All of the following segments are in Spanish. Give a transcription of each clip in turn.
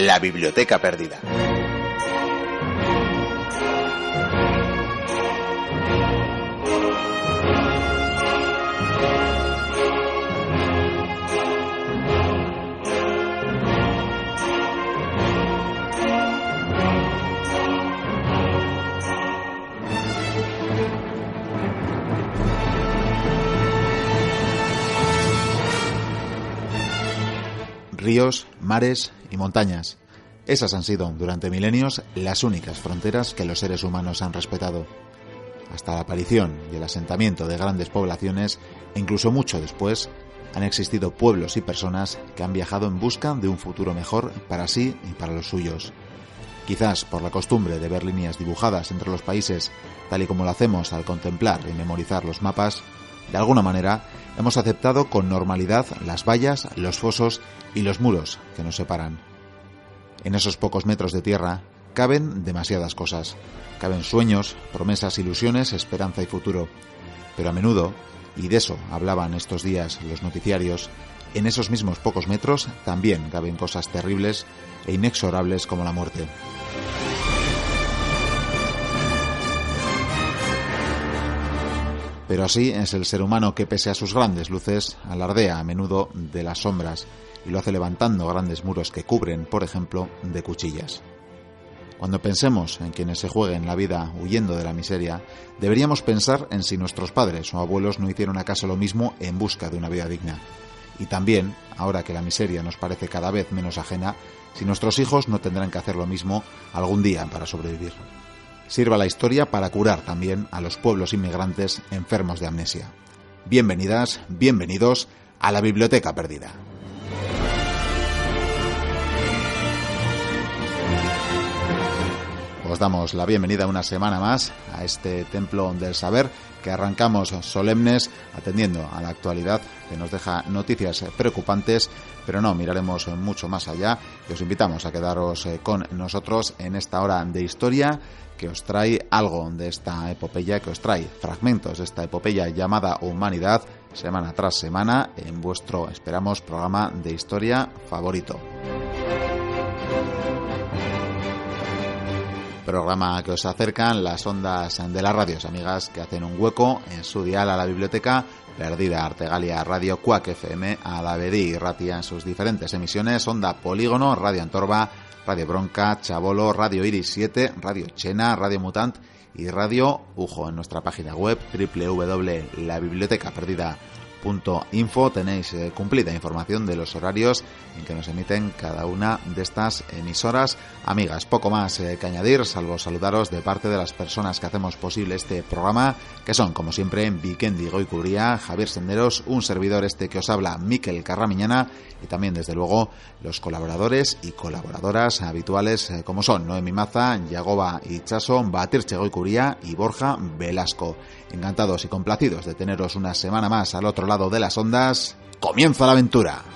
La Biblioteca Perdida. ríos, mares y montañas. Esas han sido, durante milenios, las únicas fronteras que los seres humanos han respetado. Hasta la aparición y el asentamiento de grandes poblaciones, e incluso mucho después, han existido pueblos y personas que han viajado en busca de un futuro mejor para sí y para los suyos. Quizás por la costumbre de ver líneas dibujadas entre los países, tal y como lo hacemos al contemplar y memorizar los mapas, de alguna manera hemos aceptado con normalidad las vallas, los fosos y los muros que nos separan. En esos pocos metros de tierra caben demasiadas cosas. Caben sueños, promesas, ilusiones, esperanza y futuro. Pero a menudo, y de eso hablaban estos días los noticiarios, en esos mismos pocos metros también caben cosas terribles e inexorables como la muerte. Pero así es el ser humano que, pese a sus grandes luces, alardea a menudo de las sombras y lo hace levantando grandes muros que cubren, por ejemplo, de cuchillas. Cuando pensemos en quienes se jueguen la vida huyendo de la miseria, deberíamos pensar en si nuestros padres o abuelos no hicieron acaso lo mismo en busca de una vida digna. Y también, ahora que la miseria nos parece cada vez menos ajena, si nuestros hijos no tendrán que hacer lo mismo algún día para sobrevivir sirva la historia para curar también a los pueblos inmigrantes enfermos de amnesia. Bienvenidas, bienvenidos a la Biblioteca Perdida. Os damos la bienvenida una semana más a este templo del saber que arrancamos solemnes atendiendo a la actualidad que nos deja noticias preocupantes, pero no, miraremos mucho más allá y os invitamos a quedaros eh, con nosotros en esta hora de historia que os trae algo de esta epopeya, que os trae fragmentos de esta epopeya llamada Humanidad semana tras semana en vuestro, esperamos, programa de historia favorito. Programa que os acercan las ondas de las radios amigas que hacen un hueco en su dial a la biblioteca Perdida Artegalia Radio Cuac FM a la BD Ratia en sus diferentes emisiones Onda Polígono, Radio Antorba, Radio Bronca, Chabolo, Radio Iris 7, Radio Chena, Radio Mutant y Radio Ujo en nuestra página web www.labibliotecaperdida.info tenéis eh, cumplida información de los horarios en que nos emiten cada una de estas emisoras amigas. Poco más eh, que añadir, salvo saludaros de parte de las personas que hacemos posible este programa, que son, como siempre, Vikendi Goicuría, Javier Senderos, un servidor este que os habla, Miquel Carramiñana, y también, desde luego, los colaboradores y colaboradoras habituales, eh, como son Noemi Maza, Yagoba y Chaso, Batirche Goicuría y Borja Velasco. Encantados y complacidos de teneros una semana más al otro lado de las ondas. ¡Comienza la aventura!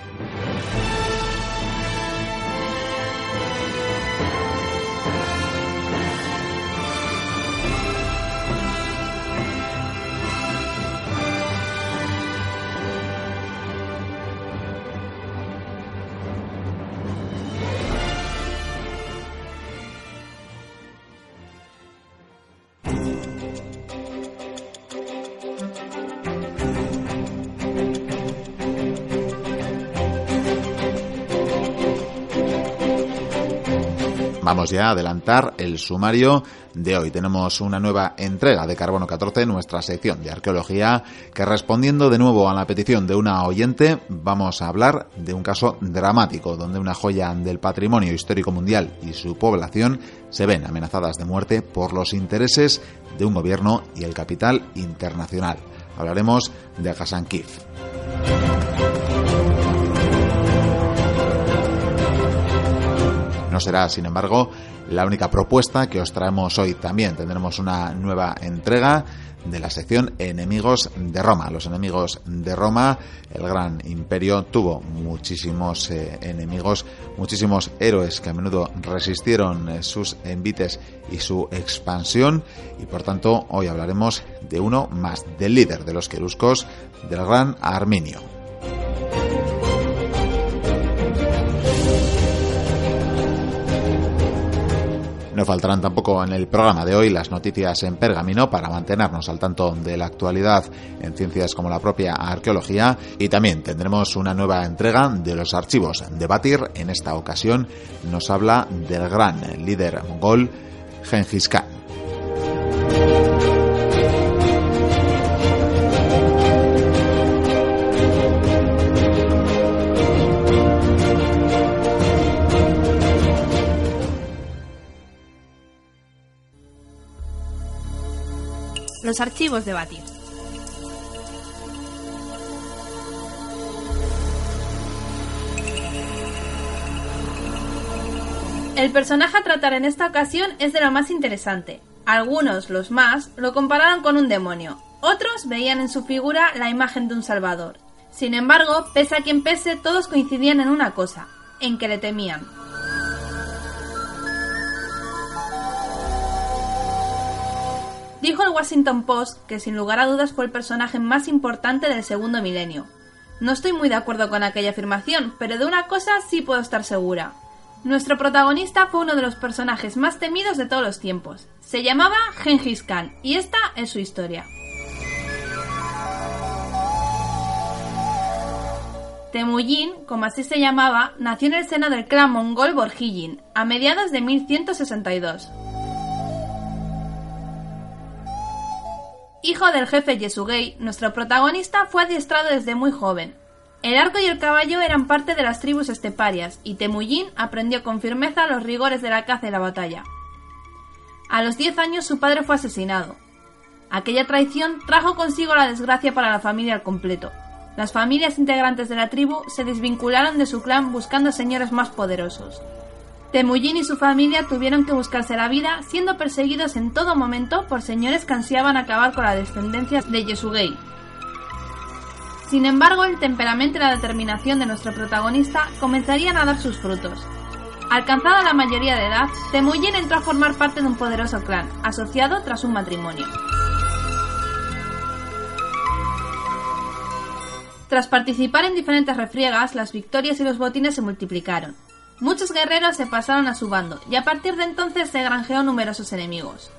Ya adelantar el sumario de hoy. Tenemos una nueva entrega de Carbono 14, nuestra sección de arqueología, que respondiendo de nuevo a la petición de una oyente, vamos a hablar de un caso dramático, donde una joya del patrimonio histórico mundial y su población se ven amenazadas de muerte por los intereses de un gobierno y el capital internacional. Hablaremos de Hassan Kif. No será, sin embargo, la única propuesta que os traemos hoy. También tendremos una nueva entrega de la sección Enemigos de Roma. Los enemigos de Roma, el gran imperio, tuvo muchísimos eh, enemigos, muchísimos héroes que a menudo resistieron eh, sus envites y su expansión. Y por tanto, hoy hablaremos de uno más, del líder de los queruscos, del gran Arminio. No faltarán tampoco en el programa de hoy las noticias en pergamino para mantenernos al tanto de la actualidad en ciencias como la propia arqueología y también tendremos una nueva entrega de los archivos de Batir. En esta ocasión nos habla del gran líder mongol Genghis Khan. Los archivos de Batir. El personaje a tratar en esta ocasión es de lo más interesante. Algunos, los más, lo compararon con un demonio. Otros veían en su figura la imagen de un salvador. Sin embargo, pese a quien pese, todos coincidían en una cosa, en que le temían. Dijo el Washington Post que sin lugar a dudas fue el personaje más importante del segundo milenio. No estoy muy de acuerdo con aquella afirmación, pero de una cosa sí puedo estar segura. Nuestro protagonista fue uno de los personajes más temidos de todos los tiempos. Se llamaba Genghis Khan y esta es su historia. Temujin, como así se llamaba, nació en el seno del clan mongol Borjigin, a mediados de 1162. Hijo del jefe Yesugei, nuestro protagonista fue adiestrado desde muy joven. El arco y el caballo eran parte de las tribus esteparias, y Temujin aprendió con firmeza los rigores de la caza y la batalla. A los 10 años su padre fue asesinado. Aquella traición trajo consigo la desgracia para la familia al completo. Las familias integrantes de la tribu se desvincularon de su clan buscando señores más poderosos. Temujin y su familia tuvieron que buscarse la vida siendo perseguidos en todo momento por señores que ansiaban acabar con la descendencia de Yesugei. Sin embargo, el temperamento y la determinación de nuestro protagonista comenzarían a dar sus frutos. Alcanzada la mayoría de edad, Temujin entró a formar parte de un poderoso clan, asociado tras un matrimonio. Tras participar en diferentes refriegas, las victorias y los botines se multiplicaron. Muchos guerreros se pasaron a su bando y a partir de entonces se granjeó numerosos enemigos.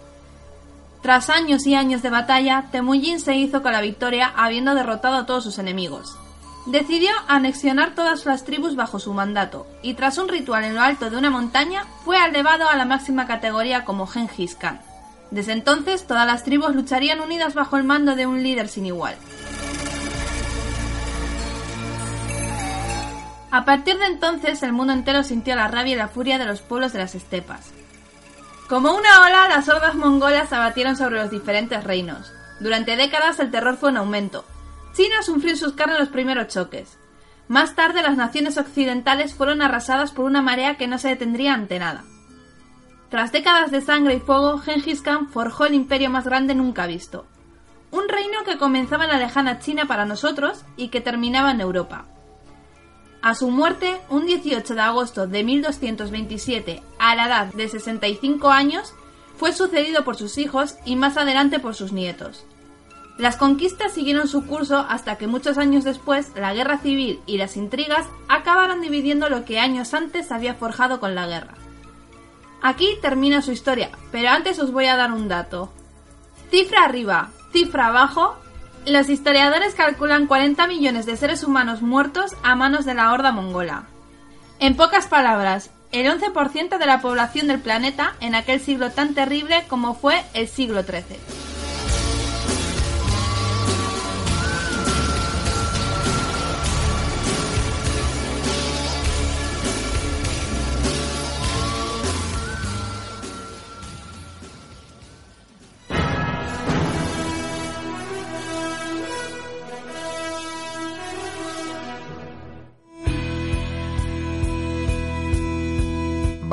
Tras años y años de batalla, Temujin se hizo con la victoria habiendo derrotado a todos sus enemigos. Decidió anexionar todas las tribus bajo su mandato, y tras un ritual en lo alto de una montaña, fue elevado a la máxima categoría como Genghis Khan. Desde entonces, todas las tribus lucharían unidas bajo el mando de un líder sin igual. A partir de entonces el mundo entero sintió la rabia y la furia de los pueblos de las estepas. Como una ola, las hordas mongolas abatieron sobre los diferentes reinos. Durante décadas el terror fue en aumento. China sufrió en sus carnes los primeros choques. Más tarde las naciones occidentales fueron arrasadas por una marea que no se detendría ante nada. Tras décadas de sangre y fuego, Genghis Khan forjó el imperio más grande nunca visto. Un reino que comenzaba en la lejana China para nosotros y que terminaba en Europa. A su muerte, un 18 de agosto de 1227, a la edad de 65 años, fue sucedido por sus hijos y más adelante por sus nietos. Las conquistas siguieron su curso hasta que muchos años después la guerra civil y las intrigas acabaron dividiendo lo que años antes había forjado con la guerra. Aquí termina su historia, pero antes os voy a dar un dato. Cifra arriba, cifra abajo, los historiadores calculan 40 millones de seres humanos muertos a manos de la horda mongola. En pocas palabras, el 11% de la población del planeta en aquel siglo tan terrible como fue el siglo XIII.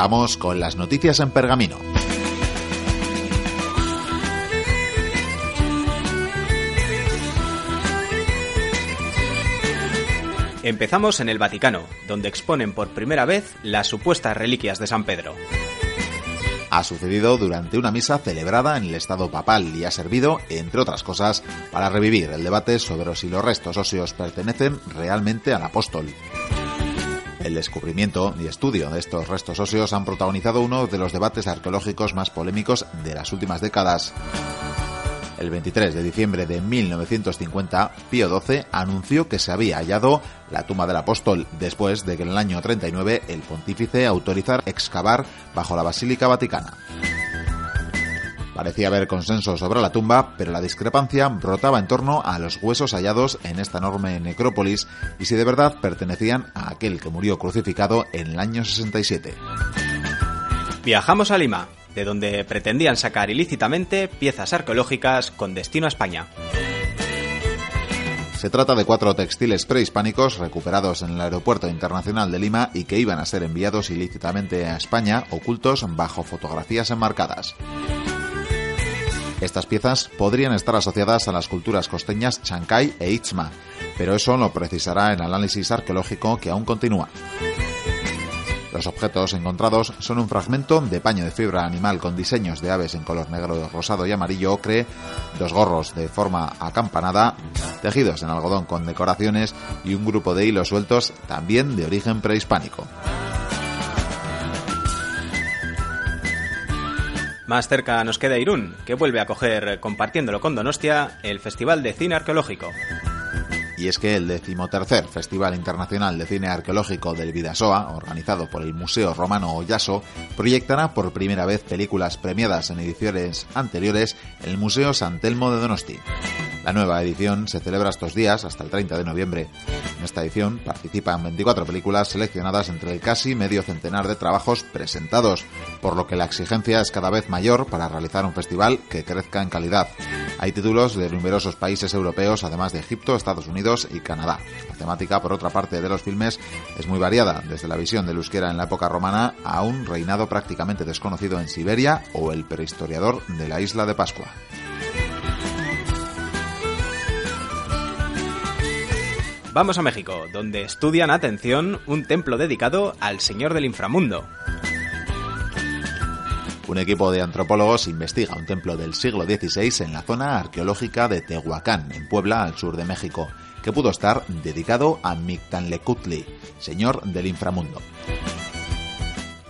Vamos con las noticias en pergamino. Empezamos en el Vaticano, donde exponen por primera vez las supuestas reliquias de San Pedro. Ha sucedido durante una misa celebrada en el Estado papal y ha servido, entre otras cosas, para revivir el debate sobre si los restos óseos pertenecen realmente al apóstol. El descubrimiento y estudio de estos restos óseos han protagonizado uno de los debates arqueológicos más polémicos de las últimas décadas. El 23 de diciembre de 1950, Pío XII anunció que se había hallado la tumba del apóstol después de que en el año 39 el pontífice autorizara excavar bajo la Basílica Vaticana. Parecía haber consenso sobre la tumba, pero la discrepancia brotaba en torno a los huesos hallados en esta enorme necrópolis y si de verdad pertenecían a aquel que murió crucificado en el año 67. Viajamos a Lima, de donde pretendían sacar ilícitamente piezas arqueológicas con destino a España. Se trata de cuatro textiles prehispánicos recuperados en el Aeropuerto Internacional de Lima y que iban a ser enviados ilícitamente a España, ocultos bajo fotografías enmarcadas. Estas piezas podrían estar asociadas a las culturas costeñas Chancay e Itzma, pero eso lo precisará el análisis arqueológico que aún continúa. Los objetos encontrados son un fragmento de paño de fibra animal con diseños de aves en color negro, rosado y amarillo ocre, dos gorros de forma acampanada, tejidos en algodón con decoraciones y un grupo de hilos sueltos también de origen prehispánico. Más cerca nos queda Irún, que vuelve a coger, compartiéndolo con Donostia, el Festival de Cine Arqueológico. Y es que el decimotercer Festival Internacional de Cine Arqueológico del Vidasoa, organizado por el Museo Romano Oyaso, proyectará por primera vez películas premiadas en ediciones anteriores en el Museo San Telmo de Donosti. La nueva edición se celebra estos días hasta el 30 de noviembre. En esta edición participan 24 películas seleccionadas entre el casi medio centenar de trabajos presentados, por lo que la exigencia es cada vez mayor para realizar un festival que crezca en calidad. Hay títulos de numerosos países europeos, además de Egipto, Estados Unidos y Canadá. La temática, por otra parte, de los filmes es muy variada, desde la visión del euskera en la época romana a un reinado prácticamente desconocido en Siberia o el prehistoriador de la isla de Pascua. Vamos a México, donde estudian, atención, un templo dedicado al Señor del Inframundo. Un equipo de antropólogos investiga un templo del siglo XVI en la zona arqueológica de Tehuacán, en Puebla, al sur de México, que pudo estar dedicado a Mictanlecutli, señor del inframundo.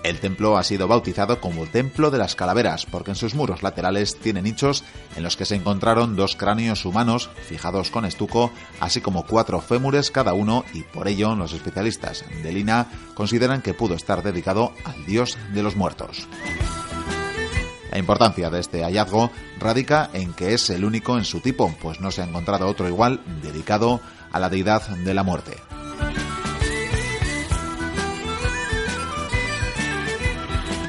El templo ha sido bautizado como Templo de las Calaveras porque en sus muros laterales tiene nichos en los que se encontraron dos cráneos humanos fijados con estuco, así como cuatro fémures cada uno y por ello los especialistas de Lina consideran que pudo estar dedicado al dios de los muertos. La importancia de este hallazgo radica en que es el único en su tipo, pues no se ha encontrado otro igual dedicado a la deidad de la muerte.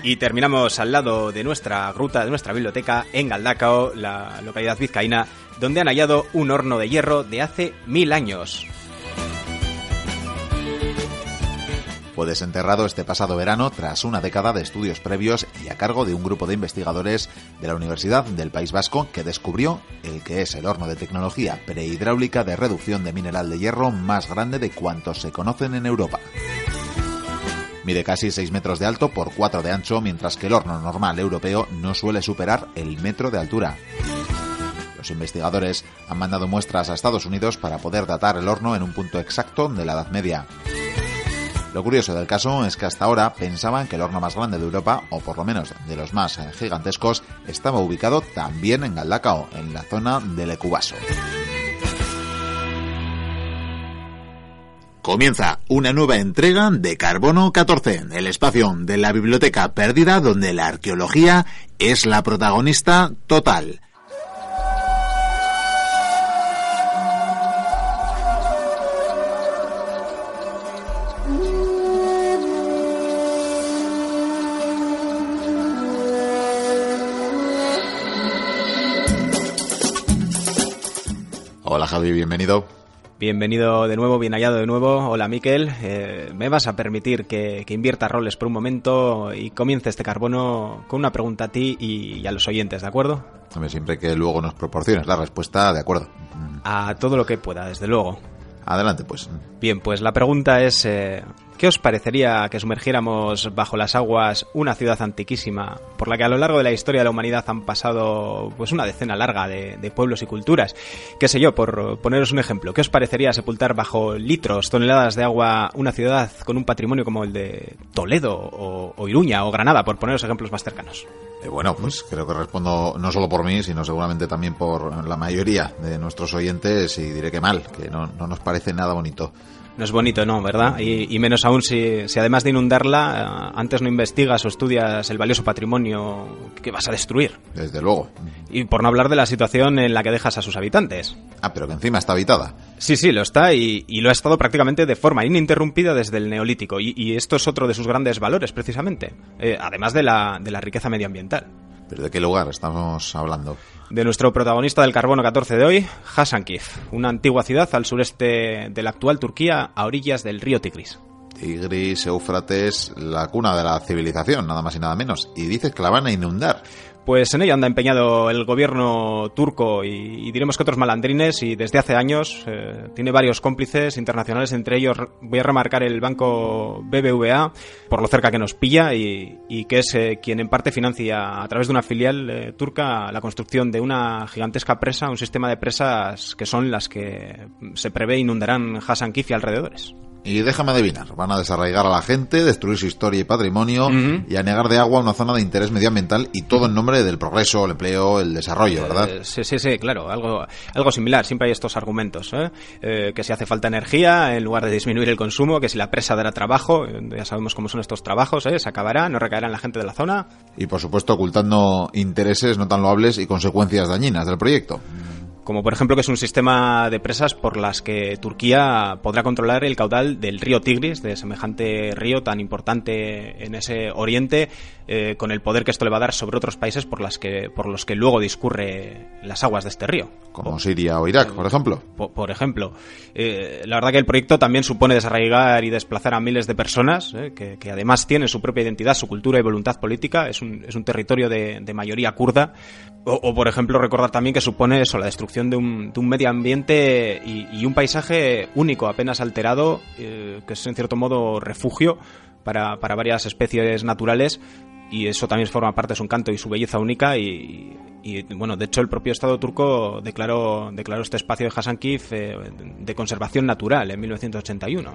Y terminamos al lado de nuestra gruta, de nuestra biblioteca, en Galdacao, la localidad vizcaína, donde han hallado un horno de hierro de hace mil años. Fue desenterrado este pasado verano tras una década de estudios previos y a cargo de un grupo de investigadores de la Universidad del País Vasco que descubrió el que es el horno de tecnología prehidráulica de reducción de mineral de hierro más grande de cuantos se conocen en Europa. Mide casi 6 metros de alto por 4 de ancho, mientras que el horno normal europeo no suele superar el metro de altura. Los investigadores han mandado muestras a Estados Unidos para poder datar el horno en un punto exacto de la Edad Media. Lo curioso del caso es que hasta ahora pensaban que el horno más grande de Europa, o por lo menos de los más gigantescos, estaba ubicado también en Galdacao, en la zona del Ecubaso. Comienza una nueva entrega de Carbono 14, el espacio de la biblioteca perdida donde la arqueología es la protagonista total. Javi, bienvenido. Bienvenido de nuevo, bien hallado de nuevo. Hola Miquel, eh, me vas a permitir que, que, invierta roles por un momento y comience este carbono con una pregunta a ti y a los oyentes, ¿de acuerdo? Hombre, siempre que luego nos proporciones la respuesta, de acuerdo. A todo lo que pueda, desde luego. Adelante, pues. Bien, pues la pregunta es, eh, ¿qué os parecería que sumergiéramos bajo las aguas una ciudad antiquísima por la que a lo largo de la historia de la humanidad han pasado pues una decena larga de, pueblos y culturas? Qué sé yo, por poneros un ejemplo, ¿qué os parecería sepultar bajo litros, toneladas de agua una ciudad con un patrimonio como el de Toledo o, Iruña o Granada, por poneros ejemplos más cercanos? Eh, bueno, pues creo que respondo no solo por mí, sino seguramente también por la mayoría de nuestros oyentes y diré que mal, que no, no nos parece nada bonito. No es bonito, no, ¿verdad? Y, menos aún si, si, además de inundarla, eh, antes no investigas o estudias el valioso patrimonio que vas a destruir. Desde luego. Y por no hablar de la situación en la que dejas a sus habitantes. Ah, pero que encima está habitada. Sí, sí, lo está y, lo ha estado prácticamente de forma ininterrumpida desde el neolítico. Y, esto es otro de sus grandes valores, precisamente. Eh, además de la, de la riqueza medioambiental. ¿Pero de qué lugar estamos hablando? de nuestro protagonista del carbono 14 de hoy, Hasankeyf, una antigua ciudad al sureste de la actual Turquía, a orillas del río Tigris. Tigris, Éufrates, la cuna de la civilización, nada más y nada menos. Y dices que la van a inundar. Pues en ella anda empeñado el gobierno turco y, diremos que otros malandrines y desde hace años eh, tiene varios cómplices internacionales, entre ellos voy a remarcar el banco BBVA por lo cerca que nos pilla y, que es eh, quien en parte financia a través de una filial eh, turca la construcción de una gigantesca presa, un sistema de presas que son las que se prevé inundarán Hassan Kif y alrededores. Y déjame adivinar, van a desarraigar a la gente, destruir su historia y patrimonio y a negar de agua una zona de interés medioambiental y todo en nombre del progreso, el empleo, el desarrollo, ¿verdad? Eh, sí, sí, sí, claro, algo, algo similar, siempre hay estos argumentos, ¿eh? ¿eh? que si hace falta energía en lugar de disminuir el consumo, que si la presa dará trabajo, eh, ya sabemos cómo son estos trabajos, ¿eh? se acabará, no recaerá en la gente de la zona. Y por supuesto ocultando intereses no tan loables y consecuencias dañinas del proyecto como por ejemplo que es un sistema de presas por las que Turquía podrá controlar el caudal del río Tigris, de semejante río tan importante en ese oriente, eh, con el poder que esto le va a dar sobre otros países por, las que, por los que luego discurre las aguas de este río. Como Siria o Irak, por ejemplo. Por, ejemplo. Eh, la verdad que el proyecto también supone desarraigar y desplazar a miles de personas, eh, que, además tienen su propia identidad, su cultura y voluntad política. Es un, es un territorio de, mayoría kurda. O, por ejemplo, recordar también que supone eso, la destrucción de un, de un medio ambiente y, un paisaje único, apenas alterado, que es en cierto modo refugio para, para varias especies naturales y eso también forma parte de su encanto y su belleza única y, bueno, de hecho el propio Estado turco declaró, declaró este espacio de Hasankeyf eh, de conservación natural en 1981.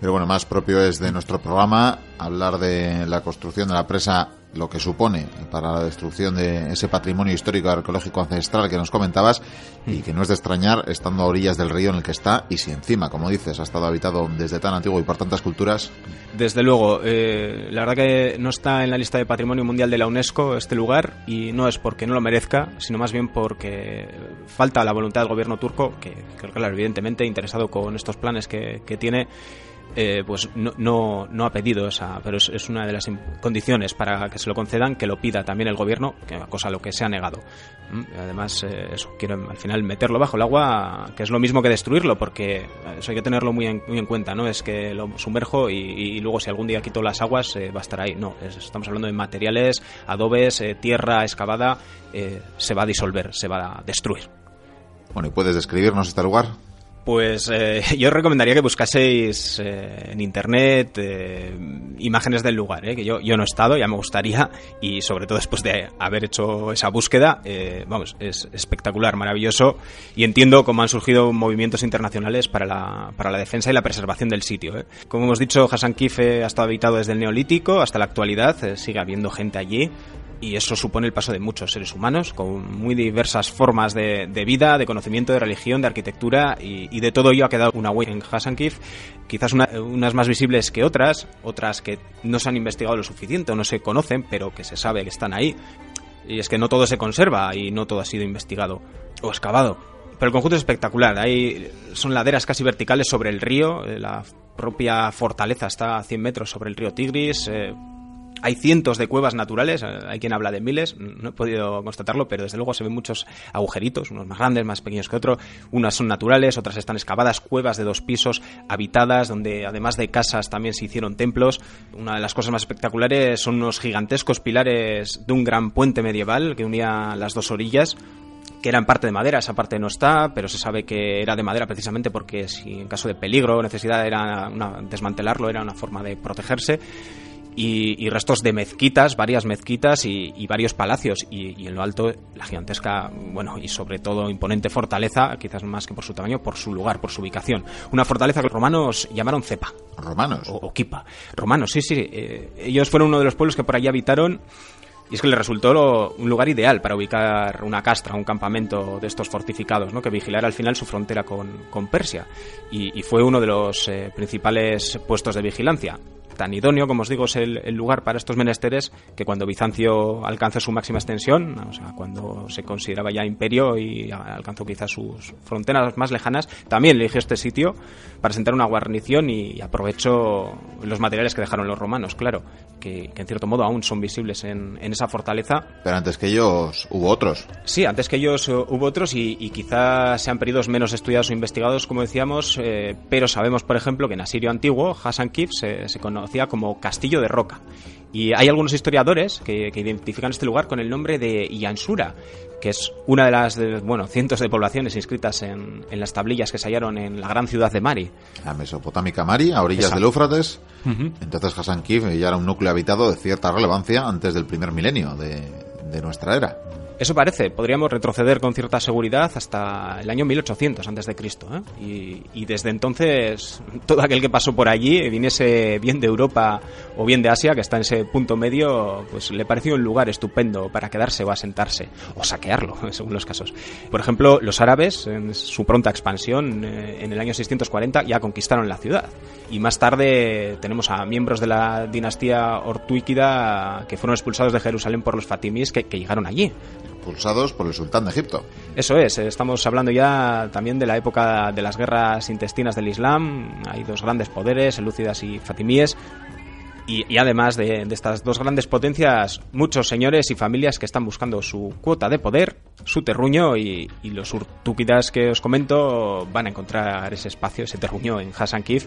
Pero bueno, más propio es de nuestro programa hablar de la construcción de la presa lo que supone para la destrucción de ese patrimonio histórico arqueológico ancestral que nos comentabas y que no es de extrañar estando a orillas del río en el que está y si encima, como dices, ha estado habitado desde tan antiguo y por tantas culturas. Desde luego, eh, la verdad que no está en la lista de patrimonio mundial de la UNESCO este lugar y no es porque no lo merezca, sino más bien porque falta la voluntad del gobierno turco, que que evidentemente interesado con estos planes que, que tiene eh, pues no, no, no, ha pedido esa, pero es, una de las condiciones para que se lo concedan, que lo pida también el gobierno, que cosa a lo que se ha negado. ¿Mm? Además, eh, eso, quiero al final meterlo bajo el agua, que es lo mismo que destruirlo, porque eso hay que tenerlo muy en, muy en cuenta, ¿no? Es que lo sumerjo y, luego si algún día quito las aguas eh, va a estar ahí. No, estamos hablando de materiales, adobes, tierra excavada, se va a disolver, se va a destruir. Bueno, ¿y puedes describirnos este lugar? Pues eh, yo recomendaría que buscaseis eh, en internet eh, imágenes del lugar, que yo, yo no he estado, ya me gustaría, y sobre todo después de haber hecho esa búsqueda, vamos, es espectacular, maravilloso, y entiendo cómo han surgido movimientos internacionales para la, para la defensa y la preservación del sitio. Como hemos dicho, Hassan Kife ha estado habitado desde el Neolítico hasta la actualidad, sigue habiendo gente allí, y eso supone el paso de muchos seres humanos con muy diversas formas de, vida, de conocimiento, de religión, de arquitectura y, de todo ello ha quedado una huella en Hasankeyf, quizás unas más visibles que otras, otras que no se han investigado lo suficiente o no se conocen, pero que se sabe que están ahí. Y es que no todo se conserva y no todo ha sido investigado o excavado. Pero el conjunto es espectacular. Hay, son laderas casi verticales sobre el río. Eh, la propia fortaleza está a 100 metros sobre el río Tigris. Eh, hay cientos de cuevas naturales, eh, hay quien habla de miles, no he podido constatarlo, pero desde luego se ven muchos agujeritos, unos más grandes, más pequeños que otros. Unas son naturales, otras están excavadas, cuevas de dos pisos, habitadas, donde además de casas también se hicieron templos. Una de las cosas más espectaculares son unos gigantescos pilares de un gran puente medieval que unía las dos orillas que era en parte de madera, esa parte no está, pero se sabe que era de madera precisamente porque si en caso de peligro o necesidad era desmantelarlo era una forma de protegerse. Y, restos de mezquitas, varias mezquitas y, varios palacios. Y, en lo alto, la gigantesca, bueno, y sobre todo imponente fortaleza, quizás más que por su tamaño, por su lugar, por su ubicación. Una fortaleza que los romanos llamaron Cepa. ¿Romanos? O, Kipa. Romanos, sí, sí. Eh, ellos fueron uno de los pueblos que por allí habitaron y es que le resultó un lugar ideal para ubicar una castra, un campamento de estos fortificados, ¿no? que vigilara al final su frontera con, Persia. Y, fue uno de los eh, principales puestos de vigilancia tan idóneo, como os digo, es el, lugar para estos menesteres que cuando Bizancio alcanza su máxima extensión, o sea, cuando se consideraba ya imperio y alcanzó quizás sus fronteras más lejanas, también eligió este sitio para sentar una guarnición y aprovechó los materiales que dejaron los romanos, claro, que, en cierto modo aún son visibles en, esa fortaleza. Pero antes que ellos hubo otros. Sí, antes que ellos eh, hubo otros y, quizás sean periodos menos estudiados o investigados, como decíamos, eh, pero sabemos, por ejemplo, que en Asirio antiguo, Hassan Kif se, se conoce conocía como Castillo de Roca. Y hay algunos historiadores que, identifican este lugar con el nombre de Iansura, que es una de las bueno, cientos de poblaciones inscritas en, las tablillas que se hallaron en la gran ciudad de Mari. La mesopotámica Mari, a orillas del Éufrates. Entonces Hassan Kif ya era un núcleo habitado de cierta relevancia antes del primer milenio de nuestra era. Eso parece, podríamos retroceder con cierta seguridad hasta el año 1800 antes de Cristo, ¿eh? y, desde entonces todo aquel que pasó por allí, viniese bien de Europa o bien de Asia, que está en ese punto medio, pues le pareció un lugar estupendo para quedarse o asentarse o saquearlo, según los casos. Por ejemplo, los árabes, en su pronta expansión, eh, en el año 640 ya conquistaron la ciudad, y más tarde tenemos a miembros de la dinastía ortuíquida que fueron expulsados de Jerusalén por los fatimíes que llegaron allí por el sultán de Egipto. Eso es, estamos hablando ya también de la época de las guerras intestinas del Islam. Hay dos grandes poderes, elúcidas y fatimíes. Y, además de, estas dos grandes potencias, muchos señores y familias que están buscando su cuota de poder, su terruño y, los urtúpidas que os comento van a encontrar ese espacio, ese terruño en Hassan Kif,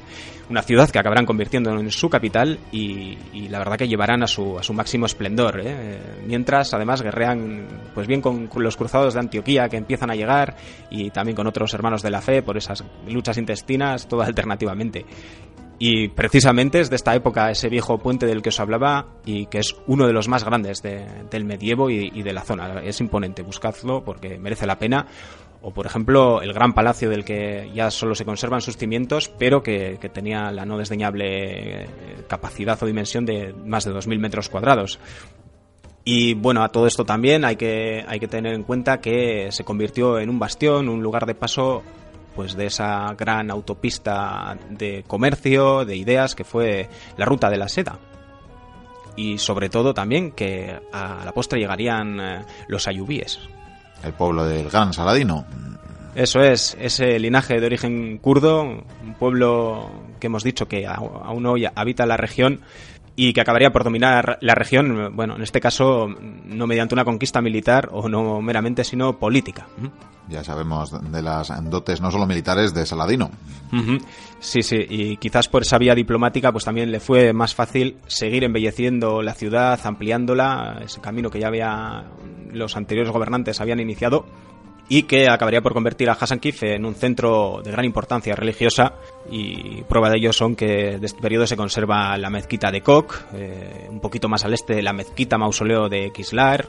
una ciudad que acabarán convirtiendo en su capital y, la verdad que llevarán a su, a su máximo esplendor. ¿eh? Mientras además guerrean pues bien con los cruzados de Antioquía que empiezan a llegar y también con otros hermanos de la fe por esas luchas intestinas, todo alternativamente. Y precisamente es de esta época ese viejo puente del que os hablaba y que es uno de los más grandes del medievo y, de la zona. Es imponente, buscadlo porque merece la pena. O por ejemplo el gran palacio del que ya solo se conservan sus cimientos, pero que, tenía la no desdeñable eh, capacidad o dimensión de más de 2.000 metros cuadrados. Y bueno, a todo esto también hay que, hay que tener en cuenta que se convirtió en un bastión, un lugar de paso pues de esa gran autopista de comercio, de ideas que fue la ruta de la seda. Y sobre todo también que a la postre llegarían eh, los ayubíes. El pueblo del gran Saladino. Eso es, ese linaje de origen kurdo, un pueblo que hemos dicho que aún hoy habita la región y que acabaría por dominar la región, bueno, en este caso no mediante una conquista militar o no meramente, sino política. Ya sabemos de las dotes no solo militares de Saladino. Sí, sí, y quizás por esa vía diplomática pues también le fue más fácil seguir embelleciendo la ciudad, ampliándola, ese camino que ya había los anteriores gobernantes habían iniciado y que acabaría por convertir a Hassan Kif en un centro de gran importancia religiosa y prueba de ello son que de este periodo se conserva la mezquita de Kok, eh, un poquito más al este la mezquita mausoleo de Kislar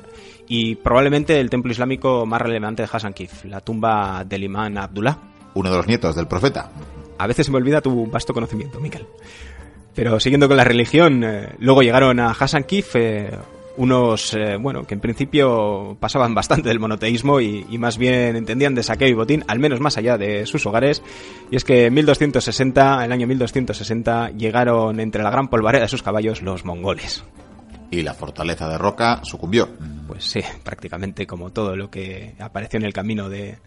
y probablemente el templo islámico más relevante de Hassan Kif, la tumba del imán Abdullah. Uno de los nietos del profeta. A veces se me olvida tu vasto conocimiento, Miquel. Pero siguiendo con la religión, eh, luego llegaron a Hassan Kif eh, unos, eh, bueno, que en principio pasaban bastante del monoteísmo y, más bien entendían de saqueo y botín, al menos más allá de sus hogares. Y es que en 1260, el año 1260, llegaron entre la gran polvareda de sus caballos los mongoles. Y la fortaleza de Roca sucumbió. Pues sí, prácticamente como todo lo que apareció en el camino de,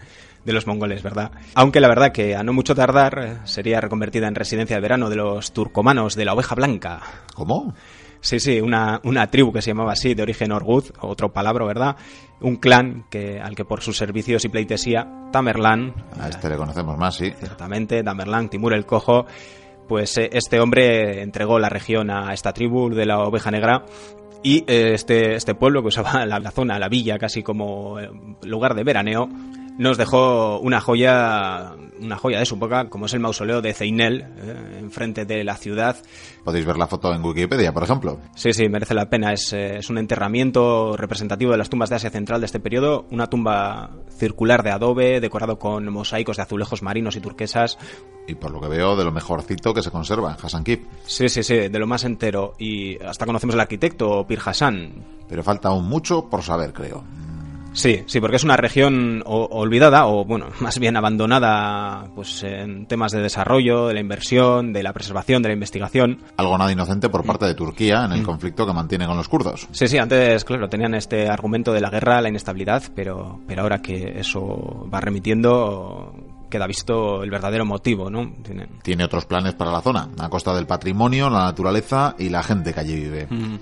de los mongoles, ¿verdad? Aunque la verdad que a no mucho tardar eh, sería reconvertida en residencia de verano de los turcomanos de la oveja blanca. ¿Cómo? Sí, sí, una, una tribu que se llamaba así, de origen Orgud, otro palabra, ¿verdad? Un clan que, al que por sus servicios y pleitesía, Tamerlán... A este le conocemos más, sí. Ciertamente, Tamerlán, Timur el Cojo, pues eh, este hombre entregó la región a esta tribu de la oveja negra Y eh, este, este pueblo que usaba la, la, zona, la villa, casi como eh, lugar de veraneo, nos dejó una joya, una joya de su época, como es el mausoleo de Zeinel, eh, enfrente de la ciudad. Podéis ver la foto en Wikipedia, por ejemplo. Sí, sí, merece la pena. Es, eh, es un enterramiento representativo de las tumbas de Asia Central de este periodo. Una tumba circular de adobe, decorado con mosaicos de azulejos marinos y turquesas. Y por lo que veo, de lo mejorcito que se conserva en Hassan Kip. Sí, sí, sí, de lo más entero. Y hasta conocemos al arquitecto, Pir Hassan. Pero falta aún mucho por saber, creo. Sí, sí, porque es una región o, olvidada o, bueno, más bien abandonada pues en temas de desarrollo, de la inversión, de la preservación, de la investigación. Algo nada inocente por parte de Turquía en el conflicto que mantiene con los kurdos. Sí, sí, antes, claro, tenían este argumento de la guerra, la inestabilidad, pero, pero ahora que eso va remitiendo, queda visto el verdadero motivo, ¿no? Tiene... Tiene otros planes para la zona, a costa del patrimonio, la naturaleza y la gente que allí vive. Mm.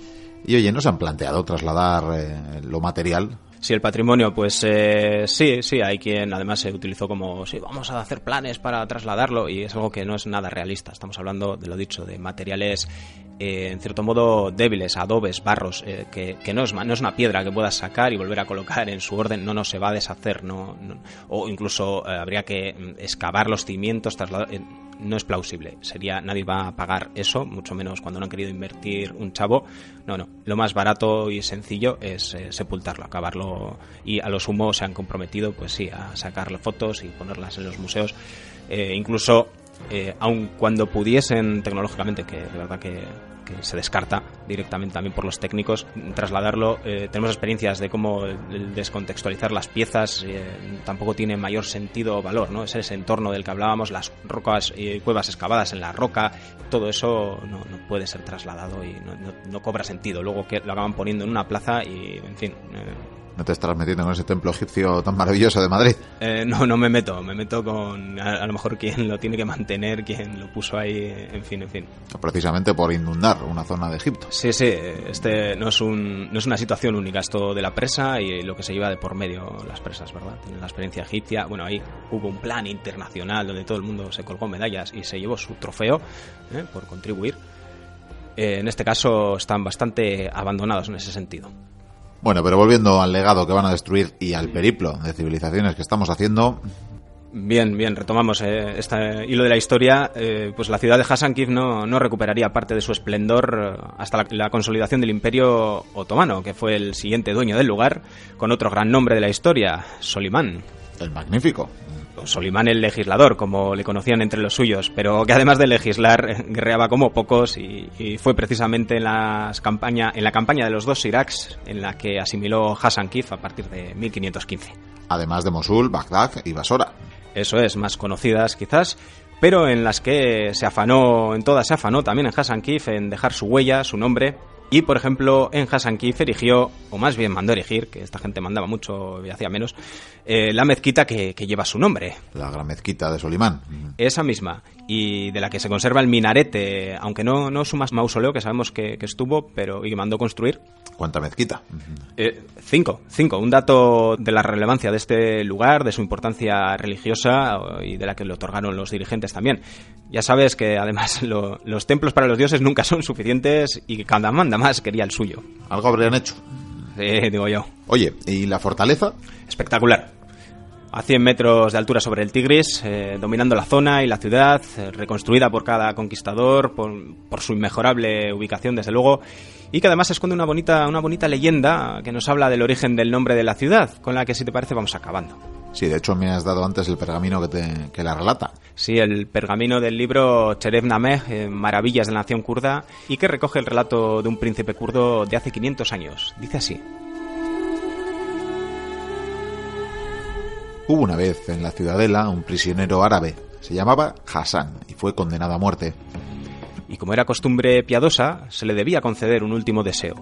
Y oye, ¿no se han planteado trasladar eh, lo material Sí, el patrimonio, pues eh, sí, sí, hay quien además se utilizó como, sí, vamos a hacer planes para trasladarlo y es algo que no es nada realista. Estamos hablando, de lo dicho, de materiales eh, en cierto modo débiles, adobes, barros, eh, que, que no, es, no es una piedra que puedas sacar y volver a colocar en su orden, no, no se va a deshacer, no, no o incluso eh, habría que mm, excavar los cimientos, trasladar no es plausible. Sería, nadie va a pagar eso, mucho menos cuando no han querido invertir un chavo. No, no. Lo más barato y sencillo es eh, sepultarlo, acabarlo y a lo sumo se han comprometido, pues sí, a sacarle fotos y ponerlas en los museos. Eh, incluso, eh, aun cuando pudiesen tecnológicamente, que de verdad que se descarta directamente también por los técnicos, trasladarlo. Eh, tenemos experiencias de cómo descontextualizar las piezas eh, tampoco tiene mayor sentido o valor, ¿no? Es ese entorno del que hablábamos, las rocas y cuevas excavadas en la roca, todo eso no, no puede ser trasladado y no, no, cobra sentido. Luego que lo acaban poniendo en una plaza y, en fin. Eh, no te estás metiendo en ese templo egipcio tan maravilloso de Madrid. Eh, no, no me meto. Me meto con a, a, lo mejor quien lo tiene que mantener, quien lo puso ahí, en fin, en fin. Precisamente por inundar una zona de Egipto. Sí, sí. Este no es, un, no es una situación única esto de la presa y lo que se lleva de por medio las presas, ¿verdad? Tienen la experiencia egipcia. Bueno, ahí hubo un plan internacional donde todo el mundo se colgó medallas y se llevó su trofeo ¿eh? por contribuir. Eh, en este caso están bastante abandonados en ese sentido. Bueno, pero volviendo al legado que van a destruir y al periplo de civilizaciones que estamos haciendo. Bien, bien, retomamos eh, este hilo de la historia. Eh, pues la ciudad de Hasankif no, no recuperaría parte de su esplendor eh, hasta la, la, consolidación del Imperio Otomano, que fue el siguiente dueño del lugar, con otro gran nombre de la historia, Solimán. El Magnífico. Solimán el legislador, como le conocían entre los suyos, pero que además de legislar guerreaba como pocos y, y fue precisamente en, las campaña, en la campaña de los dos Iraks en la que asimiló Hassan Kif a partir de 1515. Además de Mosul, Bagdad y Basora. Eso es, más conocidas quizás, pero en las que se afanó, en todas se afanó también en Hassan Kif en dejar su huella, su nombre y, por ejemplo, en Hassan Kif erigió, o más bien mandó erigir, que esta gente mandaba mucho y hacía menos, eh, la mezquita que, que, lleva su nombre. La gran mezquita de Solimán. Esa misma. Y de la que se conserva el minarete, aunque no, no su más mausoleo, que sabemos que, que, estuvo, pero y que mandó construir. ¿Cuánta mezquita? Eh, cinco, cinco. Un dato de la relevancia de este lugar, de su importancia religiosa y de la que le otorgaron los dirigentes también. Ya sabes que además lo, los templos para los dioses nunca son suficientes y cada manda más quería el suyo. Algo habrían hecho. Sí, digo yo. Oye, ¿y la fortaleza? Espectacular. A 100 metros de altura sobre el Tigris, eh, dominando la zona y la ciudad, eh, reconstruida por cada conquistador, por, por, su inmejorable ubicación, desde luego, y que además esconde una bonita, una bonita leyenda que nos habla del origen del nombre de la ciudad, con la que, si te parece, vamos acabando. Sí, de hecho me has dado antes el pergamino que, te, que la relata. Sí, el pergamino del libro Cherev Nameh, eh, Maravillas de la Nación Kurda, y que recoge el relato de un príncipe kurdo de hace 500 años. Dice así. Hubo una vez en la ciudadela un prisionero árabe. Se llamaba Hassan y fue condenado a muerte. Y como era costumbre piadosa, se le debía conceder un último deseo.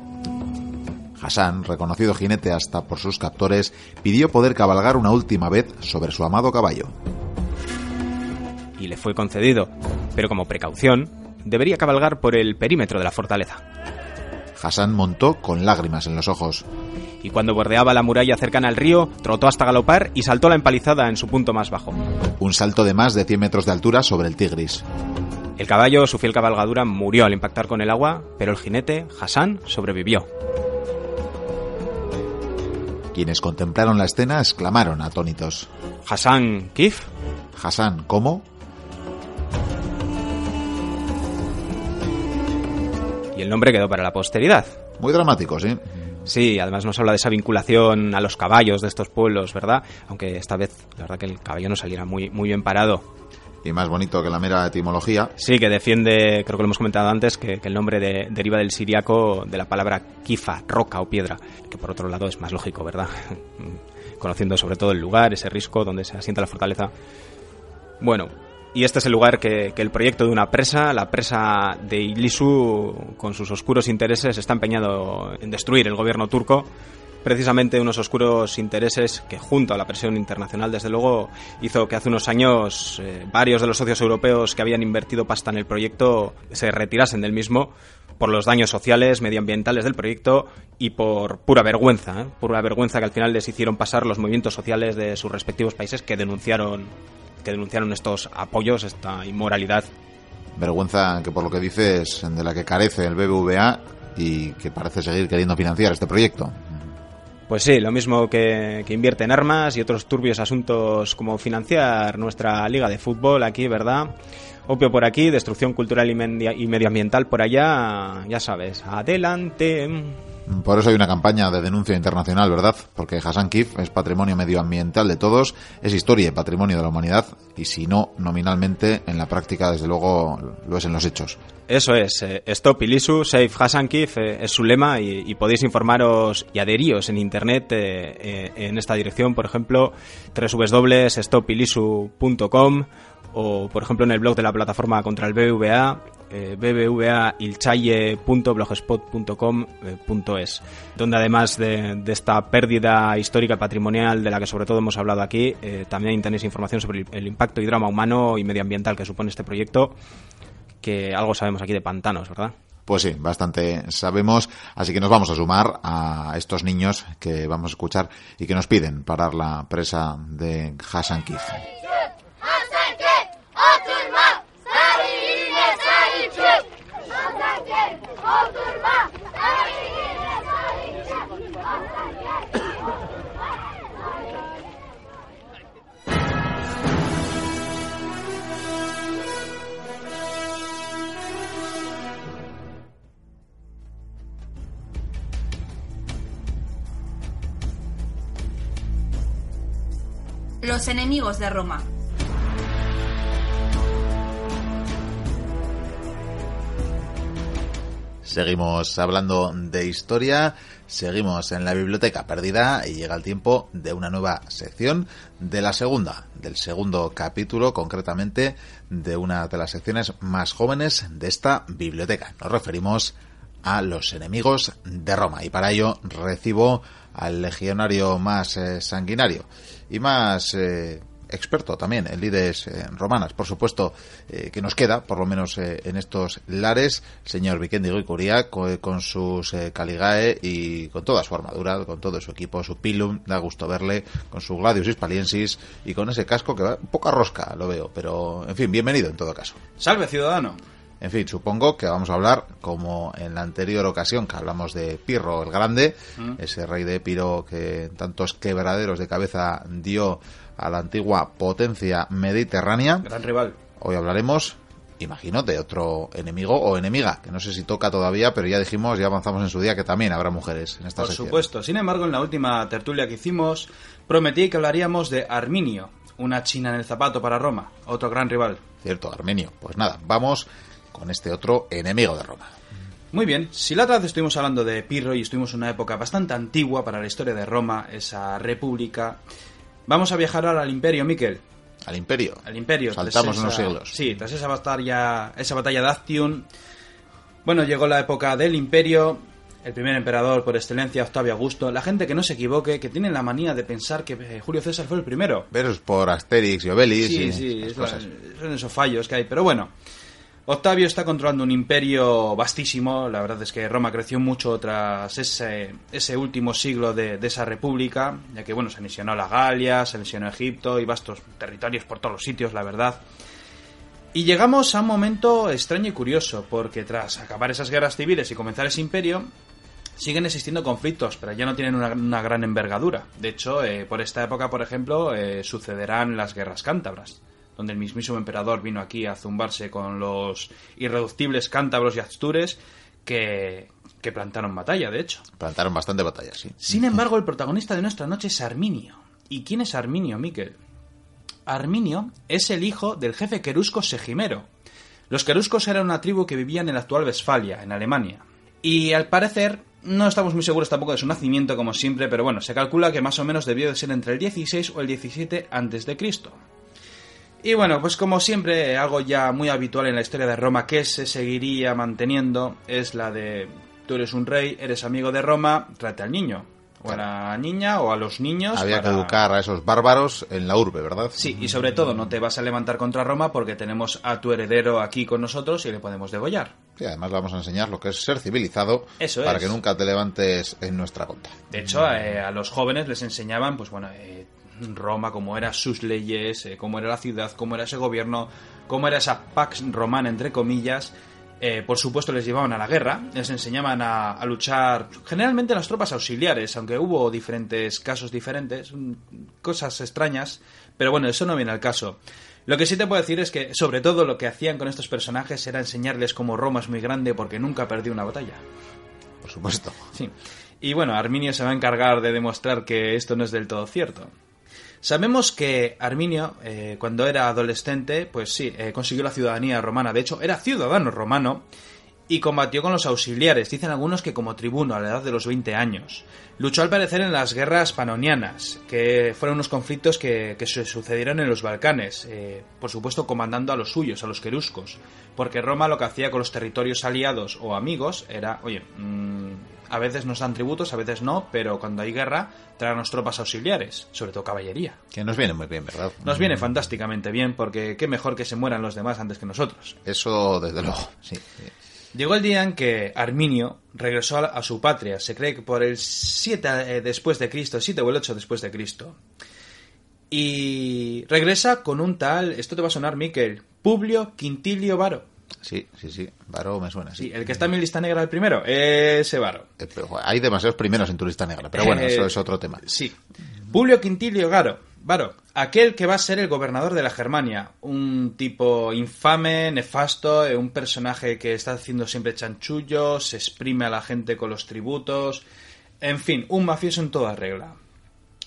Hassan, reconocido jinete hasta por sus captores, pidió poder cabalgar una última vez sobre su amado caballo. Y le fue concedido, pero como precaución, debería cabalgar por el perímetro de la fortaleza. Hassan montó con lágrimas en los ojos. Y cuando bordeaba la muralla cercana al río, trotó hasta galopar y saltó la empalizada en su punto más bajo. Un salto de más de 100 metros de altura sobre el Tigris. El caballo, su fiel cabalgadura, murió al impactar con el agua, pero el jinete, Hassan, sobrevivió. Quienes contemplaron la escena exclamaron atónitos. Hassan Kif. Hassan, ¿cómo? Y el nombre quedó para la posteridad. Muy dramático, sí. Sí, además nos habla de esa vinculación a los caballos de estos pueblos, ¿verdad? Aunque esta vez, la verdad que el caballo no saliera muy, muy bien parado. Y más bonito que la mera etimología. Sí, que defiende, creo que lo hemos comentado antes, que, el nombre de- deriva del siriaco de la palabra kifa, roca o piedra, que por otro lado es más lógico, ¿verdad? Conociendo sobre todo el lugar, ese risco donde se asienta la fortaleza. Bueno, y este es el lugar que, que el proyecto de una presa, la presa de Ilisu, con sus oscuros intereses, está empeñado en destruir el gobierno turco. Precisamente unos oscuros intereses que, junto a la presión internacional, desde luego, hizo que hace unos años eh, varios de los socios europeos que habían invertido pasta en el proyecto se retirasen del mismo por los daños sociales, medioambientales del proyecto y por pura vergüenza, ¿eh? pura vergüenza que al final les hicieron pasar los movimientos sociales de sus respectivos países que denunciaron que denunciaron estos apoyos, esta inmoralidad. Vergüenza que por lo que dices de la que carece el BBVA y que parece seguir queriendo financiar este proyecto. Pues sí, lo mismo que, que invierte en armas y otros turbios asuntos como financiar nuestra liga de fútbol aquí, ¿verdad? Opio por aquí, destrucción cultural y, media- y medioambiental por allá, ya sabes, adelante. Por eso hay una campaña de denuncia internacional, ¿verdad? Porque Hassan Kif es patrimonio medioambiental de todos, es historia y patrimonio de la humanidad, y si no nominalmente, en la práctica, desde luego, lo es en los hechos. Eso es, eh, Stop Ilisu, Save Hassan Kif eh, es su lema y, podéis informaros y adheríos en internet eh, eh, en esta dirección, por ejemplo, www.stopilisu.com o, por ejemplo, en el blog de la plataforma contra el BBVA, eh, bbvailchaye.blogspot.com eh, punto es, donde además de, de esta pérdida histórica y patrimonial de la que sobre todo hemos hablado aquí, eh, también tenéis información sobre el, el impacto y drama humano y medioambiental que supone este proyecto que algo sabemos aquí de pantanos, ¿verdad? Pues sí, bastante sabemos, así que nos vamos a sumar a estos niños que vamos a escuchar y que nos piden parar la presa de Hassan Kif. Enemigos de Roma. Seguimos hablando de historia, seguimos en la biblioteca perdida y llega el tiempo de una nueva sección de la segunda, del segundo capítulo concretamente de una de las secciones más jóvenes de esta biblioteca. Nos referimos a los enemigos de Roma y para ello recibo al legionario más eh, sanguinario y más eh, experto también en lides eh, romanas, por supuesto, eh, que nos queda, por lo menos eh, en estos lares, señor Vikendi Goicuría, co- con sus eh, Caligae y con toda su armadura, con todo su equipo, su pilum, da gusto verle, con su Gladius Hispaliensis y con ese casco que va un poco rosca, lo veo, pero en fin, bienvenido en todo caso. Salve, ciudadano. En fin, supongo que vamos a hablar, como en la anterior ocasión que hablamos de Pirro el Grande, ese rey de Epiro que tantos quebraderos de cabeza dio a la antigua potencia mediterránea. Gran rival. Hoy hablaremos, imagino, de otro enemigo o enemiga, que no sé si toca todavía, pero ya dijimos, ya avanzamos en su día que también habrá mujeres en esta Por sección. supuesto. Sin embargo, en la última tertulia que hicimos, prometí que hablaríamos de Arminio, una china en el zapato para Roma, otro gran rival. Cierto, Armenio. Pues nada, vamos con este otro enemigo de Roma. Muy bien, si la otra vez estuvimos hablando de Pirro y estuvimos en una época bastante antigua para la historia de Roma, esa república, vamos a viajar ahora al Imperio, Miquel. Al imperio. Al Imperio. Saltamos esa- unos siglos. Sí, tras esa batalla, esa batalla de Actium. Bueno, llegó la época del Imperio, el primer emperador por excelencia, Octavio Augusto. La gente que no se equivoque, que tiene la manía de pensar que eh, Julio César fue el primero. Veros por Asterix y Obelix Sí, y sí, esas es la- cosas. son esos fallos que hay. Pero bueno, Octavio está controlando un imperio vastísimo. La verdad es que Roma creció mucho tras ese, último siglo de, esa república, ya que bueno, se anexionó la Galia, se anexionó Egipto y vastos territorios por todos los sitios, la verdad. Y llegamos a un momento extraño y curioso, porque tras acabar esas guerras civiles y comenzar ese imperio, siguen existiendo conflictos, pero ya no tienen una, una gran envergadura. De hecho, eh, por esta época, por ejemplo, eh, sucederán las guerras cántabras, donde el mismísimo emperador vino aquí a zumbarse con los irreductibles cántabros y astures que, que plantaron batalla, de hecho. Plantaron bastante batalla, sí. Sin embargo, el protagonista de nuestra noche es Arminio. ¿Y quién es Arminio, Miquel? Arminio es el hijo del jefe querusco Segimero. Los queruscos eran una tribu que vivía en la actual Westfalia, en Alemania. Y al parecer, no estamos muy seguros tampoco de su nacimiento, como siempre, pero bueno, se calcula que más o menos debió de ser entre el 16 o el 17 antes de Cristo. Y bueno, pues como siempre, algo ya muy habitual en la historia de Roma que se seguiría manteniendo es la de tú eres un rey, eres amigo de Roma, trate al niño. O a la niña o a los niños. Había que educar a esos bárbaros en la urbe, ¿verdad? Sí, y sobre todo no te vas a levantar contra Roma porque tenemos a tu heredero aquí con nosotros y le podemos degollar. Sí, además vamos a enseñar lo que es ser civilizado Eso para es. que nunca te levantes en nuestra contra. De hecho, eh, a los jóvenes les enseñaban, pues bueno, eh, Roma, cómo eran sus leyes, eh, cómo era la ciudad, cómo era ese gobierno, cómo era esa pax romana, entre comillas. Eh, por supuesto, les llevaban a la guerra, les enseñaban a, a luchar, generalmente las tropas auxiliares, aunque hubo diferentes casos diferentes, mm, cosas extrañas, pero bueno, eso no viene al caso. Lo que sí te puedo decir es que, sobre todo, lo que hacían con estos personajes era enseñarles cómo Roma es muy grande porque nunca perdió una batalla. Por supuesto. Sí. Y bueno, Arminio se va a encargar de demostrar que esto no es del todo cierto. Sabemos que Arminio, eh, cuando era adolescente, pues sí, eh, consiguió la ciudadanía romana. De hecho, era ciudadano romano y combatió con los auxiliares. Dicen algunos que como tribuno a la edad de los 20 años. Luchó al parecer en las guerras panonianas, que fueron unos conflictos que, que se sucedieron en los Balcanes. eh, por supuesto, comandando a los suyos, a los queruscos. Porque Roma lo que hacía con los territorios aliados o amigos era, oye, mm, a veces nos dan tributos, a veces no, pero cuando hay guerra, traernos tropas auxiliares, sobre todo caballería. Que nos viene muy bien, ¿verdad? Nos viene fantásticamente bien, porque qué mejor que se mueran los demás antes que nosotros. Eso, desde luego, sí. sí. Llegó el día en que Arminio regresó a, a su patria, se cree que por el 7 eh, después de Cristo, 7 o el 8 después de Cristo. Y regresa con un tal, esto te va a sonar, Miquel, Publio Quintilio Varo. Sí, sí, sí. Varo me suena, sí. Sí, el que está en mi lista negra el primero, ese Varo. Eh, hay demasiados primeros en tu lista negra, pero bueno, Eh, eso es otro tema. Sí. Publio Quintilio Garo, Varo, aquel que va a ser el gobernador de la Germania, un tipo infame, nefasto, eh, un personaje que está haciendo siempre chanchullos, se exprime a la gente con los tributos, en fin, un mafioso en toda regla.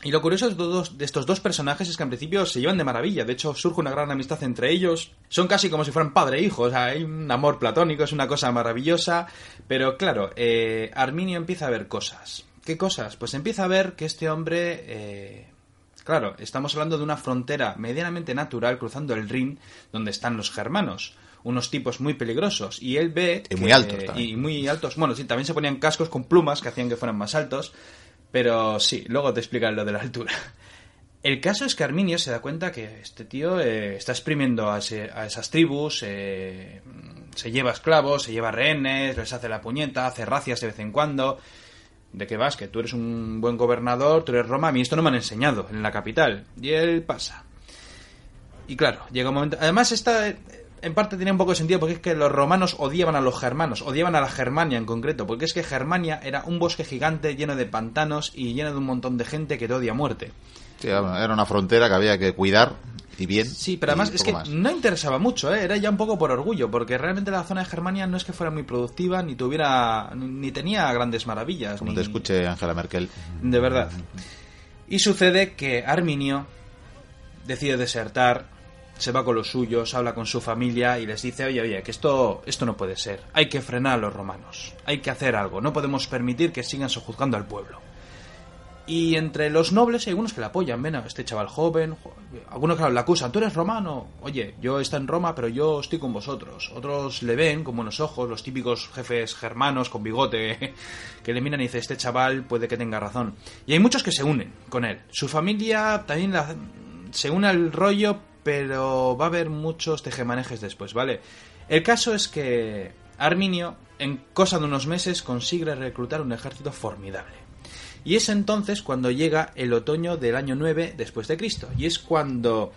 Y lo curioso de estos, dos, personajes es que en principio se llevan de maravilla, de hecho surge una gran amistad entre ellos, son casi como si fueran padre e hijo, o sea, hay un amor platónico, es una cosa maravillosa, pero claro, eh, Arminio empieza a ver cosas. ¿Qué cosas? Pues empieza a ver que este hombre... eh, Claro, estamos hablando de una frontera medianamente natural cruzando el Rin, donde están los germanos. Unos tipos muy peligrosos. Y él ve. Y muy altos también. Y muy altos. Bueno, sí, también se ponían cascos con plumas que hacían que fueran más altos. Pero sí, luego te explican lo de la altura. El caso es que Arminio se da cuenta que este tío eh, está exprimiendo a, ese- a esas tribus, eh, se lleva esclavos, se lleva rehenes, les hace la puñeta, hace racias de vez en cuando. ¿De qué vas? Que tú eres un buen gobernador, tú eres Roma, a mí esto no me han enseñado en la capital. Y él pasa. Y claro, llega un momento... Además, esta en parte tiene un poco de sentido porque es que los romanos odiaban a los germanos, odiaban a la Germania en concreto, porque es que Germania era un bosque gigante lleno de pantanos y lleno de un montón de gente que te odia a muerte. Sí, era una frontera que había que cuidar y bien. Sí, pero además es que más. no interesaba mucho, ¿eh? era ya un poco por orgullo, porque realmente la zona de Germania no es que fuera muy productiva, ni tuviera, ni, ni tenía grandes maravillas. Como ni- te escuche Angela Merkel. De verdad. Y sucede que Arminio decide desertar, se va con los suyos, habla con su familia y les dice, oye, oye, que esto, esto no puede ser. Hay que frenar a los romanos. Hay que hacer algo. No podemos permitir que sigan sojuzgando al pueblo. Y entre los nobles hay algunos que le apoyan. Ven a este chaval joven. jo- Algunos que le acusan. Tú eres romano. Oye, yo estoy en Roma, pero yo estoy con vosotros. Otros le ven con buenos ojos. Los típicos jefes germanos con bigote que le miran y dicen, este chaval puede que tenga razón. Y hay muchos que se unen con él. Su familia también se une al rollo, pero va a haber muchos tejemanejes después, ¿vale? El caso es que Arminio, en cosa de unos meses, consigue reclutar un ejército formidable. Y es entonces cuando llega el otoño del año 9 después de Cristo. Y es cuando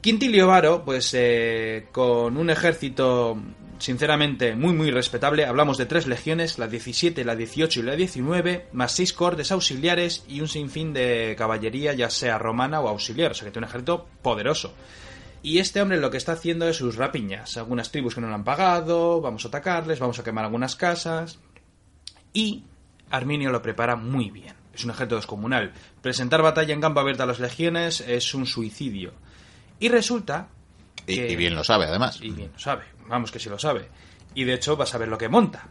Quintilio Varo, pues eh, con un ejército sinceramente muy muy respetable, hablamos de tres legiones, la 17, la 18 y la 19, más seis cortes auxiliares y un sinfín de caballería, ya sea romana o auxiliar, o sea que tiene un ejército poderoso. Y este hombre lo que está haciendo es sus rapiñas, algunas tribus que no le han pagado, vamos a atacarles, vamos a quemar algunas casas. Y Arminio lo prepara muy bien. Es un ejército descomunal. Presentar batalla en campo abierto a las legiones es un suicidio. Y resulta Y, que- y bien lo sabe, además. y bien lo sabe, vamos que sí lo sabe. Y de hecho va a saber lo que monta.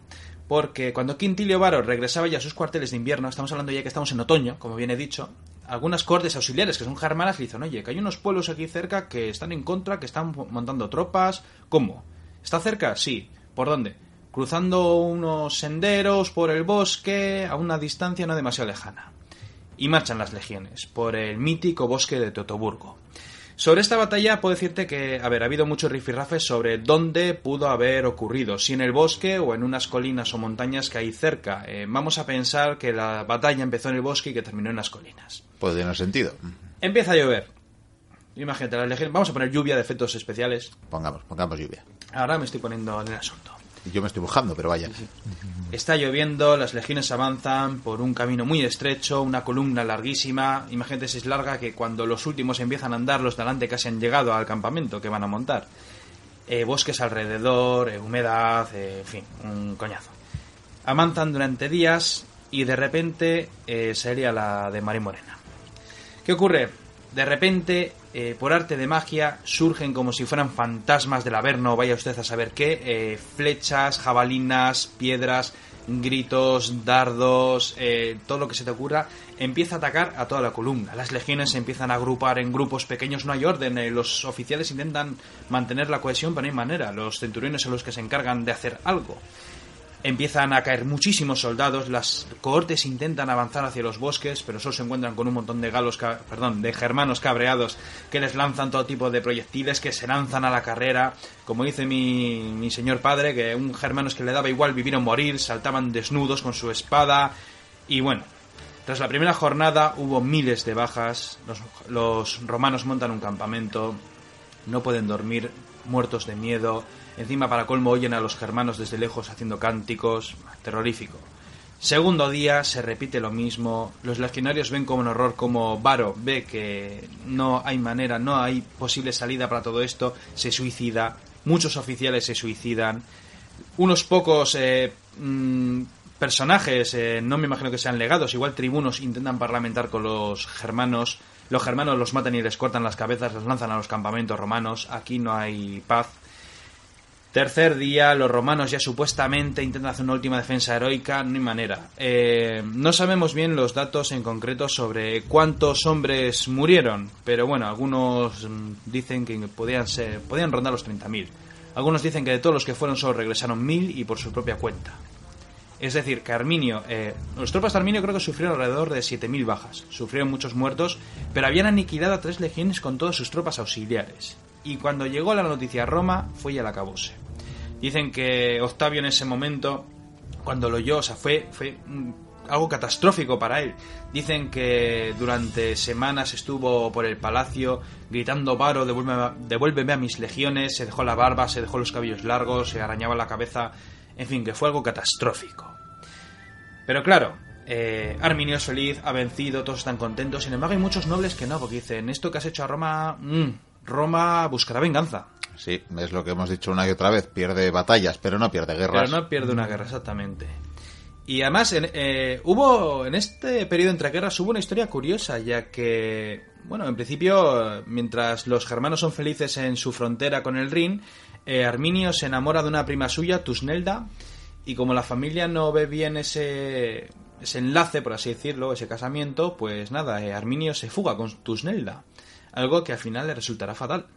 Porque cuando Quintilio Varo regresaba ya a sus cuarteles de invierno, estamos hablando ya que estamos en otoño, como bien he dicho, algunas cortes auxiliares que son germanas le dicen, oye, que hay unos pueblos aquí cerca que están en contra, que están montando tropas. ¿Cómo? ¿Está cerca? Sí. ¿Por dónde? Cruzando unos senderos por el bosque a una distancia no demasiado lejana. Y marchan las legiones por el mítico bosque de Teutoburgo. Sobre esta batalla puedo decirte que, a ver, ha habido muchos rifirrafes sobre dónde pudo haber ocurrido, si en el bosque o en unas colinas o montañas que hay cerca. Eh, vamos a pensar que la batalla empezó en el bosque y que terminó en las colinas. Puede tener sentido. Empieza a llover. Imagínate, las. Vamos a poner lluvia de efectos especiales. Pongamos, pongamos lluvia. Ahora me estoy poniendo en el asunto. Yo me estoy mojando, pero vaya. Está lloviendo, las legiones avanzan por un camino muy estrecho, una columna larguísima. Imagínate si es larga que cuando los últimos empiezan a andar, los delante casi han llegado al campamento que van a montar. Eh, bosques alrededor, eh, humedad, eh, en fin, un coñazo. Avanzan durante días y de repente sería la de María Morena. ¿Qué ocurre? De repente, eh, por arte de magia, surgen como si fueran fantasmas del Averno, vaya usted a saber qué, eh, flechas, jabalinas, piedras, gritos, dardos, eh, todo lo que se te ocurra, empieza a atacar a toda la columna. Las legiones se empiezan a agrupar en grupos pequeños, no hay orden, los oficiales intentan mantener la cohesión, pero no hay manera, los centuriones son los que se encargan de hacer algo. Empiezan a caer muchísimos soldados, las cohortes intentan avanzar hacia los bosques, pero solo se encuentran con un montón de galos, perdón, de germanos cabreados que les lanzan todo tipo de proyectiles, que se lanzan a la carrera. Como dice mi, mi señor padre, que un germano es que le daba igual vivir o morir, saltaban desnudos con su espada. Y bueno, tras la primera jornada hubo miles de bajas, los romanos montan un campamento, no pueden dormir, muertos de miedo. Encima, para colmo, oyen a los germanos desde lejos haciendo cánticos. Terrorífico. Segundo día, se repite lo mismo. Los legionarios ven como un horror como Varo ve que no hay manera, no hay posible salida para todo esto. Se suicida. Muchos oficiales se suicidan. Unos pocos eh, mm, personajes, eh, no me imagino que sean legados, igual tribunos intentan parlamentar con los germanos. Los germanos los matan y les cortan las cabezas, los lanzan a los campamentos romanos. Aquí no hay paz. Tercer día, los romanos ya supuestamente intentan hacer una última defensa heroica, no hay manera. Eh, no sabemos bien los datos en concreto sobre cuántos hombres murieron, pero bueno, algunos mm, dicen que podían ser, podían rondar los 30.000. Algunos dicen que de todos los que fueron solo regresaron 1.000 y por su propia cuenta. Es decir, que Arminio, eh, los tropas de Arminio creo que sufrieron alrededor de 7.000 bajas, sufrieron muchos muertos, pero habían aniquilado a tres legiones con todas sus tropas auxiliares. Y cuando llegó la noticia a Roma, fue ya la acabose. Dicen que Octavio en ese momento, cuando lo oyó, o sea, fue, fue algo catastrófico para él. Dicen que durante semanas estuvo por el palacio gritando Varo, devuélveme, devuélveme a mis legiones, se dejó la barba, se dejó los cabellos largos, se arañaba la cabeza, en fin, que fue algo catastrófico. Pero claro, eh, Arminio es feliz, ha vencido, todos están contentos. Sin embargo, hay muchos nobles que no, porque dicen, esto que has hecho a Roma, mm, Roma buscará venganza. Sí, es lo que hemos dicho una y otra vez. Pierde batallas, pero no pierde guerras. Pero no pierde una guerra, exactamente. Y además, en- eh, hubo, en este periodo entre guerras, hubo una historia curiosa, ya que, bueno, en principio, mientras los germanos son felices en su frontera con el Rin, eh, Arminio se enamora de una prima suya, Tusnelda, y como la familia no ve bien ese, ese enlace, por así decirlo, ese casamiento, pues nada, eh, Arminio se fuga con Tusnelda, algo que al final le resultará fatal.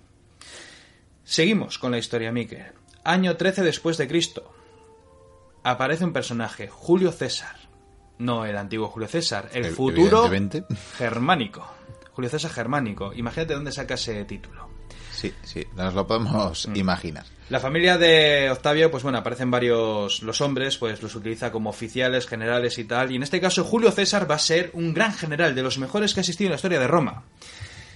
Seguimos con la historia, Miquel. Año 13 después de Cristo. Aparece un personaje, Julio César. No el antiguo Julio César, el futuro germánico. Julio César germánico. Imagínate dónde saca ese título. Sí, sí, nos lo podemos Mm. imaginar. La familia de Octavio, pues bueno, aparecen varios los hombres, pues los utiliza como oficiales, generales y tal. Y en este caso, Julio César va a ser un gran general, de los mejores que ha existido en la historia de Roma.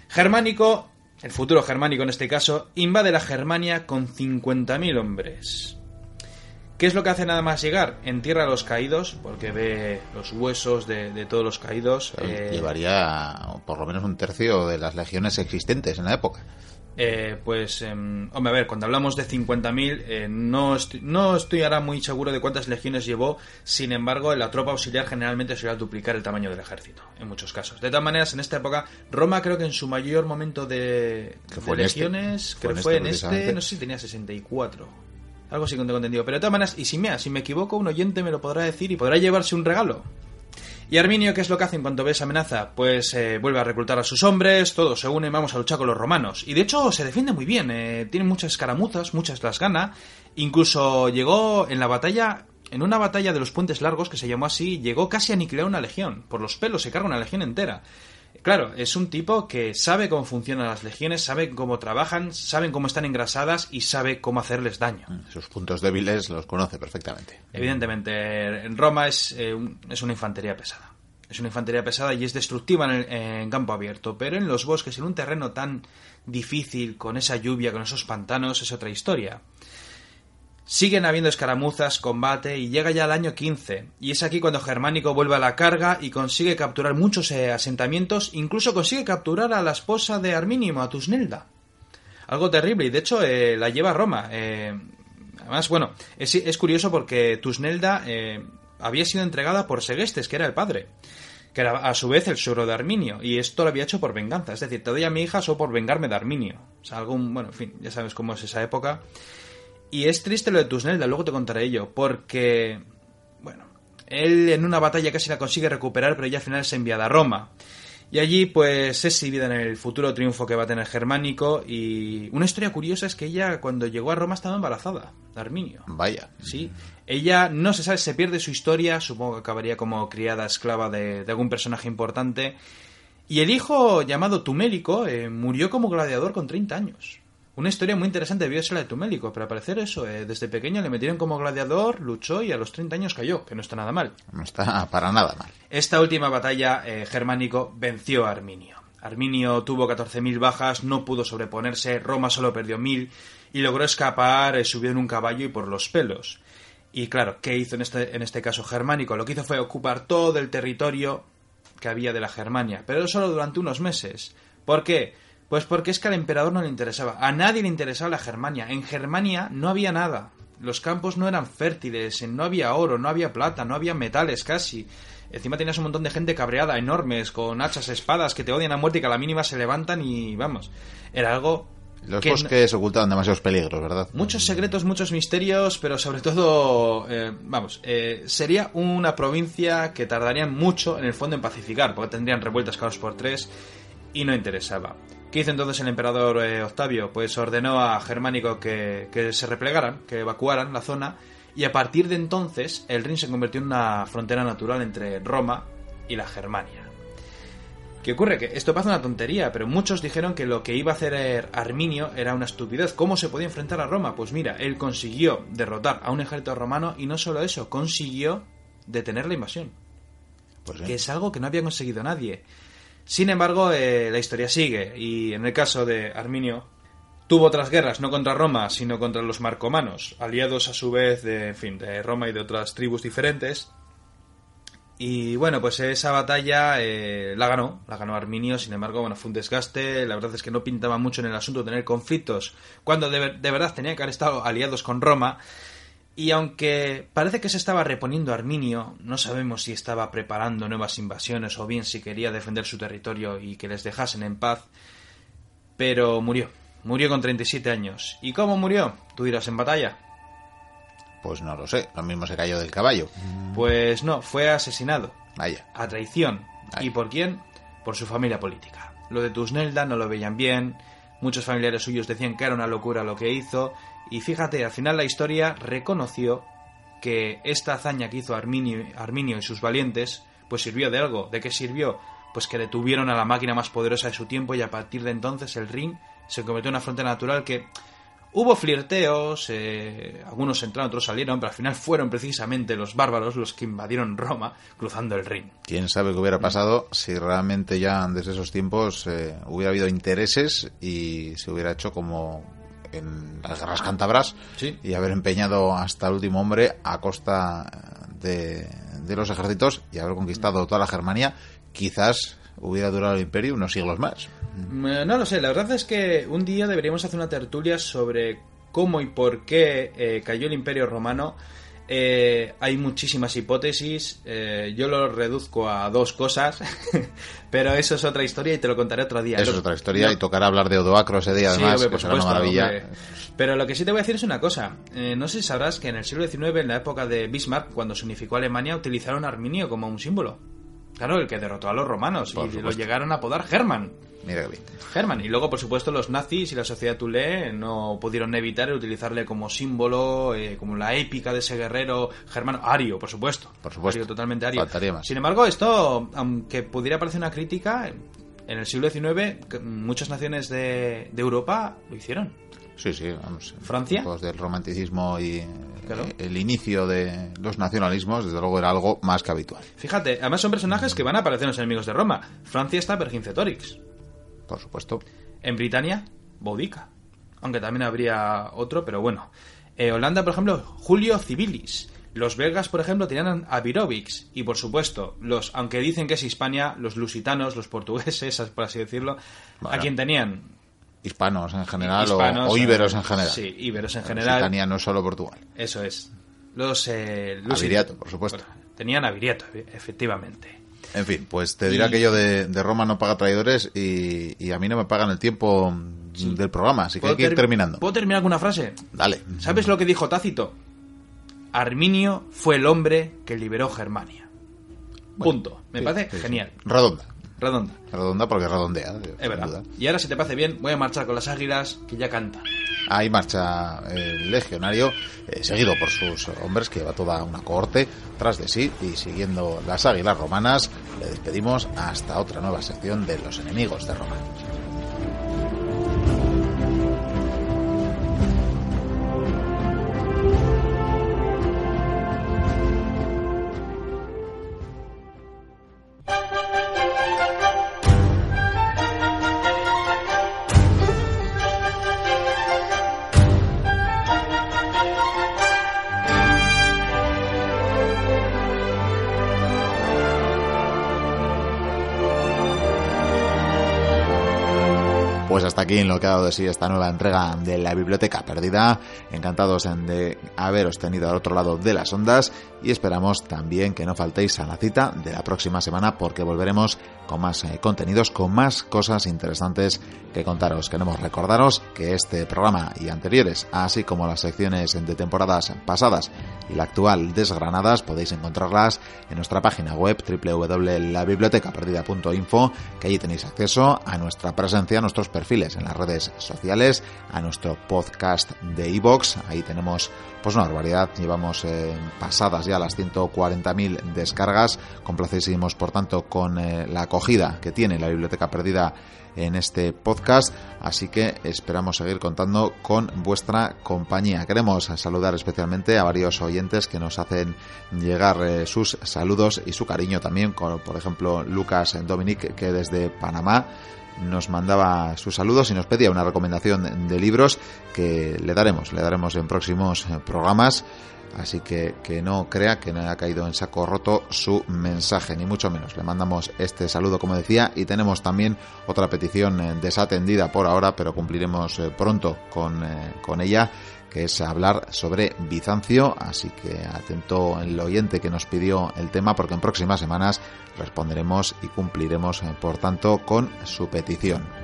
Germánico, el futuro germánico en este caso, invade la Germania con 50.000 hombres. ¿Qué es lo que hace nada más llegar? Entierra a los caídos, porque ve los huesos de, de todos los caídos. eh, Llevaría por lo menos un tercio de las legiones existentes en la época. Eh, pues, em, hombre, a ver, cuando hablamos de 50.000, eh, no, estoy, no estoy ahora muy seguro de cuántas legiones llevó, sin embargo, la tropa auxiliar generalmente suele duplicar el tamaño del ejército, en muchos casos. De todas maneras, en esta época, Roma creo que en su mayor momento de, este. legiones, Fue creo que este, fue en este, precisamente. no sé si tenía 64. Algo así que tengo entendido. Pero de todas maneras, y si me, si me equivoco, un oyente me lo podrá decir y podrá llevarse un regalo. ¿Y Arminio qué es lo que hace en cuanto ve esa amenaza? Pues eh, vuelve a reclutar a sus hombres, todos se unen, vamos a luchar con los romanos. Y de hecho se defiende muy bien, eh, tiene muchas escaramuzas, muchas las gana. Incluso llegó en la batalla, en una batalla de los puentes largos, que se llamó así, llegó casi a aniquilar una legión. Por los pelos se carga una legión entera. Claro, es un tipo que sabe cómo funcionan las legiones, sabe cómo trabajan, saben cómo están engrasadas y sabe cómo hacerles daño. Sus puntos débiles los conoce perfectamente. Evidentemente, en Roma es, eh, un- es una infantería pesada. Es una infantería pesada y es destructiva en, el- en campo abierto, pero en los bosques, en un terreno tan difícil, con esa lluvia, con esos pantanos, es otra historia. Siguen habiendo escaramuzas, combate y llega ya el año 15. Y es aquí cuando Germánico vuelve a la carga y consigue capturar muchos eh, asentamientos, incluso consigue capturar a la esposa de Arminio, a Tusnelda. Algo terrible y de hecho eh, la lleva a Roma. eh, además, bueno, es, es curioso porque Tusnelda eh, había sido entregada por Segestes, que era el padre, que era a su vez el suegro de Arminio, y esto lo había hecho por venganza. Es decir, te doy a mi hija solo por vengarme de Arminio. O sea, algún, bueno, en fin, ya sabes cómo es esa época. Y es triste lo de Tusnelda, luego te contaré ello, porque, bueno, él en una batalla casi la consigue recuperar, pero ella al final es enviada a Roma. Y allí, pues, es exhibida en el futuro triunfo que va a tener Germánico. Y una historia curiosa es que ella, cuando llegó a Roma, estaba embarazada de Arminio. Vaya. Sí. Ella, no se sabe, se pierde su historia. Supongo que acabaría como criada esclava de, de algún personaje importante. Y el hijo, llamado Tumélico, eh, murió como gladiador con 30 años. Una historia muy interesante debió ser la de Tumélico, pero al parecer eso, eh, desde pequeño le metieron como gladiador, luchó y a los 30 años cayó, que no está nada mal. No está para nada mal. Esta última batalla, eh, Germánico venció a Arminio. Arminio tuvo 14.000 bajas, no pudo sobreponerse, Roma solo perdió 1.000 y logró escapar, eh, subió en un caballo y por los pelos. Y claro, ¿qué hizo en este, en este caso Germánico? Lo que hizo fue ocupar todo el territorio que había de la Germania, pero solo durante unos meses. ¿Por qué? Pues porque es que al emperador no le interesaba, a nadie le interesaba la Germania. En Germania no había nada. Los campos no eran fértiles, no había oro, no había plata, no había metales casi. Encima tenías un montón de gente cabreada, enormes, con hachas, espadas, que te odian a muerte y que a la mínima se levantan y vamos. Era algo Los que no- bosques ocultaban demasiados peligros, ¿verdad? Muchos secretos, muchos misterios, pero sobre todo, eh, vamos, eh, sería una provincia que tardarían mucho en el fondo en pacificar, porque tendrían revueltas cada dos por tres y no interesaba. ¿Qué hizo entonces el emperador eh, Octavio? Pues ordenó a Germánico que, que se replegaran, que evacuaran la zona, y a partir de entonces el Rin se convirtió en una frontera natural entre Roma y la Germania. ¿Qué ocurre? Que esto parece una tontería, pero muchos dijeron que lo que iba a hacer Arminio era una estupidez. ¿Cómo se podía enfrentar a Roma? Pues mira, él consiguió derrotar a un ejército romano y no solo eso, consiguió detener la invasión, Pues, que es algo que no había conseguido nadie. Sin embargo, eh, la historia sigue y en el caso de Arminio tuvo otras guerras, no contra Roma, sino contra los marcomanos, aliados a su vez de, en fin, de Roma y de otras tribus diferentes. Y bueno, pues esa batalla eh, la ganó, la ganó Arminio, sin embargo, bueno, fue un desgaste, la verdad es que no pintaba mucho en el asunto tener conflictos, cuando de, de verdad tenía que haber estado aliados con Roma, y aunque parece que se estaba reponiendo Arminio, no sabemos si estaba preparando nuevas invasiones o bien si quería defender su territorio y que les dejasen en paz, pero murió, murió con 37 años. ¿Y cómo murió? Tú dirás en batalla. Pues no lo sé. Lo mismo se cayó del caballo. Pues no, fue asesinado. Vaya. a traición. ¿Y por quién? Por su familia política. Lo de Tusnelda no lo veían bien, muchos familiares suyos decían que era una locura lo que hizo, y fíjate, al final la historia reconoció que esta hazaña que hizo Arminio, Arminio y sus valientes, pues sirvió de algo. ¿De qué sirvió? Pues que detuvieron a la máquina más poderosa de su tiempo y a partir de entonces el Rin se convirtió en una frontera natural que, Hubo flirteos, eh, algunos entraron, otros salieron, pero al final fueron precisamente los bárbaros los que invadieron Roma cruzando el Rin. Quién sabe qué hubiera pasado si realmente ya desde esos tiempos eh, hubiera habido intereses y se hubiera hecho como en las guerras cántabras Sí. y haber empeñado hasta el último hombre a costa de, de los ejércitos y haber conquistado toda la Germania, quizás hubiera durado el imperio unos siglos más. Eh, No lo sé, la verdad es que un día deberíamos hacer una tertulia sobre cómo y por qué eh, cayó el Imperio Romano. Eh, hay muchísimas hipótesis, eh, yo lo reduzco a dos cosas, pero eso es otra historia y te lo contaré otro día. Eso Lo- es otra historia y tocará hablar de Odoacro ese día Sí, además, hombre, que por será una supuesto, maravilla. hombre. Pero lo que sí te voy a decir es una cosa. Eh, no sé si sabrás que en el siglo XIX, en la época de Bismarck, cuando se unificó Alemania, utilizaron Arminio como un símbolo. Claro, el que derrotó a los romanos Por y lo llegaron a apodar German. Mira qué bien. German. Y luego, por supuesto, los nazis y la sociedad Tulé no pudieron evitar el utilizarle como símbolo, eh, como la épica de ese guerrero germano. Ario, por supuesto. Por supuesto. Ario, totalmente ario. Faltaría más. Sin embargo, esto, aunque pudiera parecer una crítica, en el siglo XIX muchas naciones de, de Europa lo hicieron. Sí, sí, vamos. en ¿Francia? tiempos del romanticismo y eh, Claro. el inicio de los nacionalismos, desde luego era algo más que habitual. Fíjate, además son personajes que van a aparecer en los enemigos de Roma. Francia está Vercingetorix. Por supuesto. En Britania, Boudica. Aunque también habría otro, pero bueno. Eh, Holanda, por ejemplo, Julio Civilis. Los belgas, por ejemplo, tenían a. Y por supuesto, los, aunque dicen que es Hispania, los lusitanos, los portugueses, por así decirlo, Bueno. a quien tenían Hispanos en general o- hispanos, o, íberos eh, en general. Sí, íberos en general. Occitania no es solo Portugal. Eso es. Los eh, Aviriato, por supuesto. Tenían a Viriato, efectivamente. En fin, pues te dirá Y- aquello de, de Roma no paga traidores y, y a mí no me pagan el tiempo del programa, así que hay que ir ter- terminando. ¿Puedo terminar con una frase? Dale. ¿Sabes lo que dijo Tácito? Arminio fue el hombre que liberó Germania. Punto. Me Sí, parece sí, genial. Redonda. Redonda. Redonda porque redondea. Es verdad. duda. Y ahora, si te parece bien, voy a marchar con las águilas que ya cantan. Ahí marcha el legionario, eh, seguido por sus hombres, que va toda una cohorte tras de sí, y siguiendo las águilas romanas, le despedimos hasta otra nueva sección de los enemigos de Roma. Lo que ha dado de sí esta nueva entrega de la Biblioteca Perdida. Encantados en de haberos tenido al otro lado de las ondas y esperamos también que no faltéis a la cita de la próxima semana porque volveremos con más eh, contenidos, con más cosas interesantes que contaros. Queremos recordaros que este programa y anteriores, así como las secciones de temporadas pasadas y la actual desgranadas, podéis encontrarlas en nuestra página web www.labibliotecaperdida.info, que allí tenéis acceso a nuestra presencia, a nuestros perfiles en las redes sociales, a nuestro podcast de iVoox, ahí tenemos pues una barbaridad, llevamos eh, pasadas ya las 140.000 descargas, complacísimos por tanto con eh, la que tiene la biblioteca perdida en este podcast, así que esperamos seguir contando con vuestra compañía. Queremos saludar especialmente a varios oyentes que nos hacen llegar eh, sus saludos y su cariño también, como por ejemplo Lucas Dominic que desde Panamá nos mandaba sus saludos y nos pedía una recomendación de libros que le daremos, le daremos en próximos eh, programas. Así que que no crea que no haya caído en saco roto su mensaje, ni mucho menos. Le mandamos este saludo, como decía, y tenemos también otra petición eh, desatendida por ahora, pero cumpliremos eh, pronto con, eh, con ella, que es hablar sobre Bizancio. Así que atento el oyente que nos pidió el tema, porque en próximas semanas responderemos y cumpliremos, por tanto, con su petición.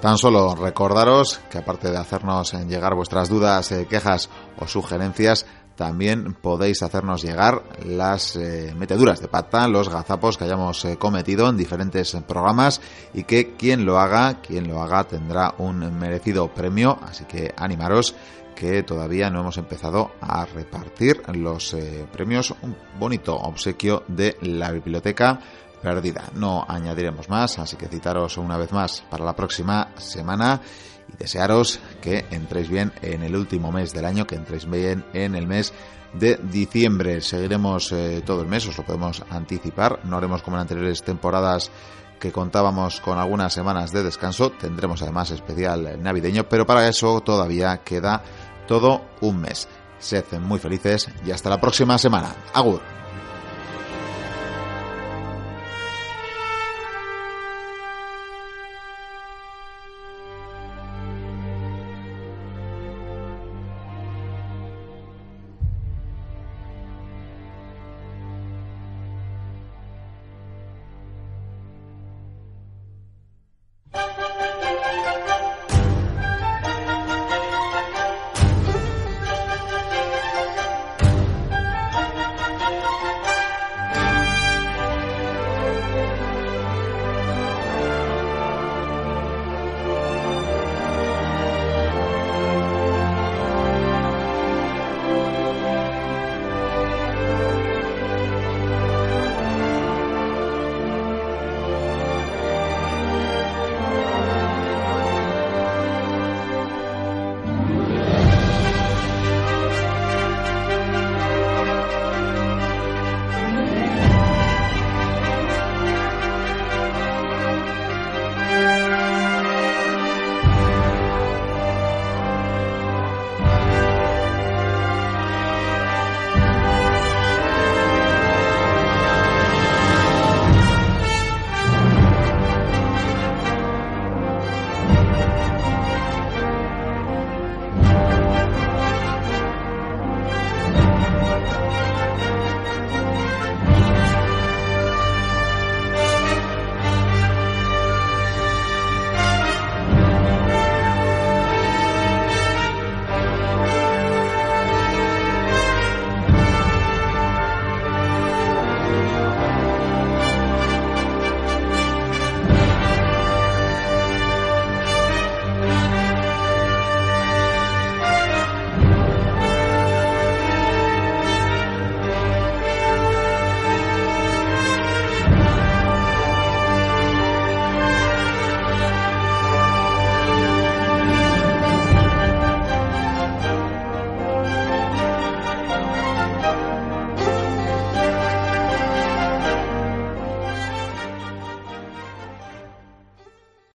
Tan solo recordaros que aparte de hacernos llegar vuestras dudas, eh, quejas o sugerencias, también podéis hacernos llegar las eh, meteduras de pata, los gazapos que hayamos eh, cometido en diferentes programas y que quien lo haga, quien lo haga tendrá un merecido premio, así que animaros que todavía no hemos empezado a repartir los premios, un bonito obsequio de la biblioteca perdida. No añadiremos más, así que citaros una vez más para la próxima semana y desearos que entréis bien en el último mes del año, que entréis bien en el mes de diciembre. Seguiremos eh, todo el mes, os lo podemos anticipar. No haremos como en anteriores temporadas que contábamos con algunas semanas de descanso. Tendremos además especial navideño, pero para eso todavía queda todo un mes. Sed muy felices y hasta la próxima semana. Agur.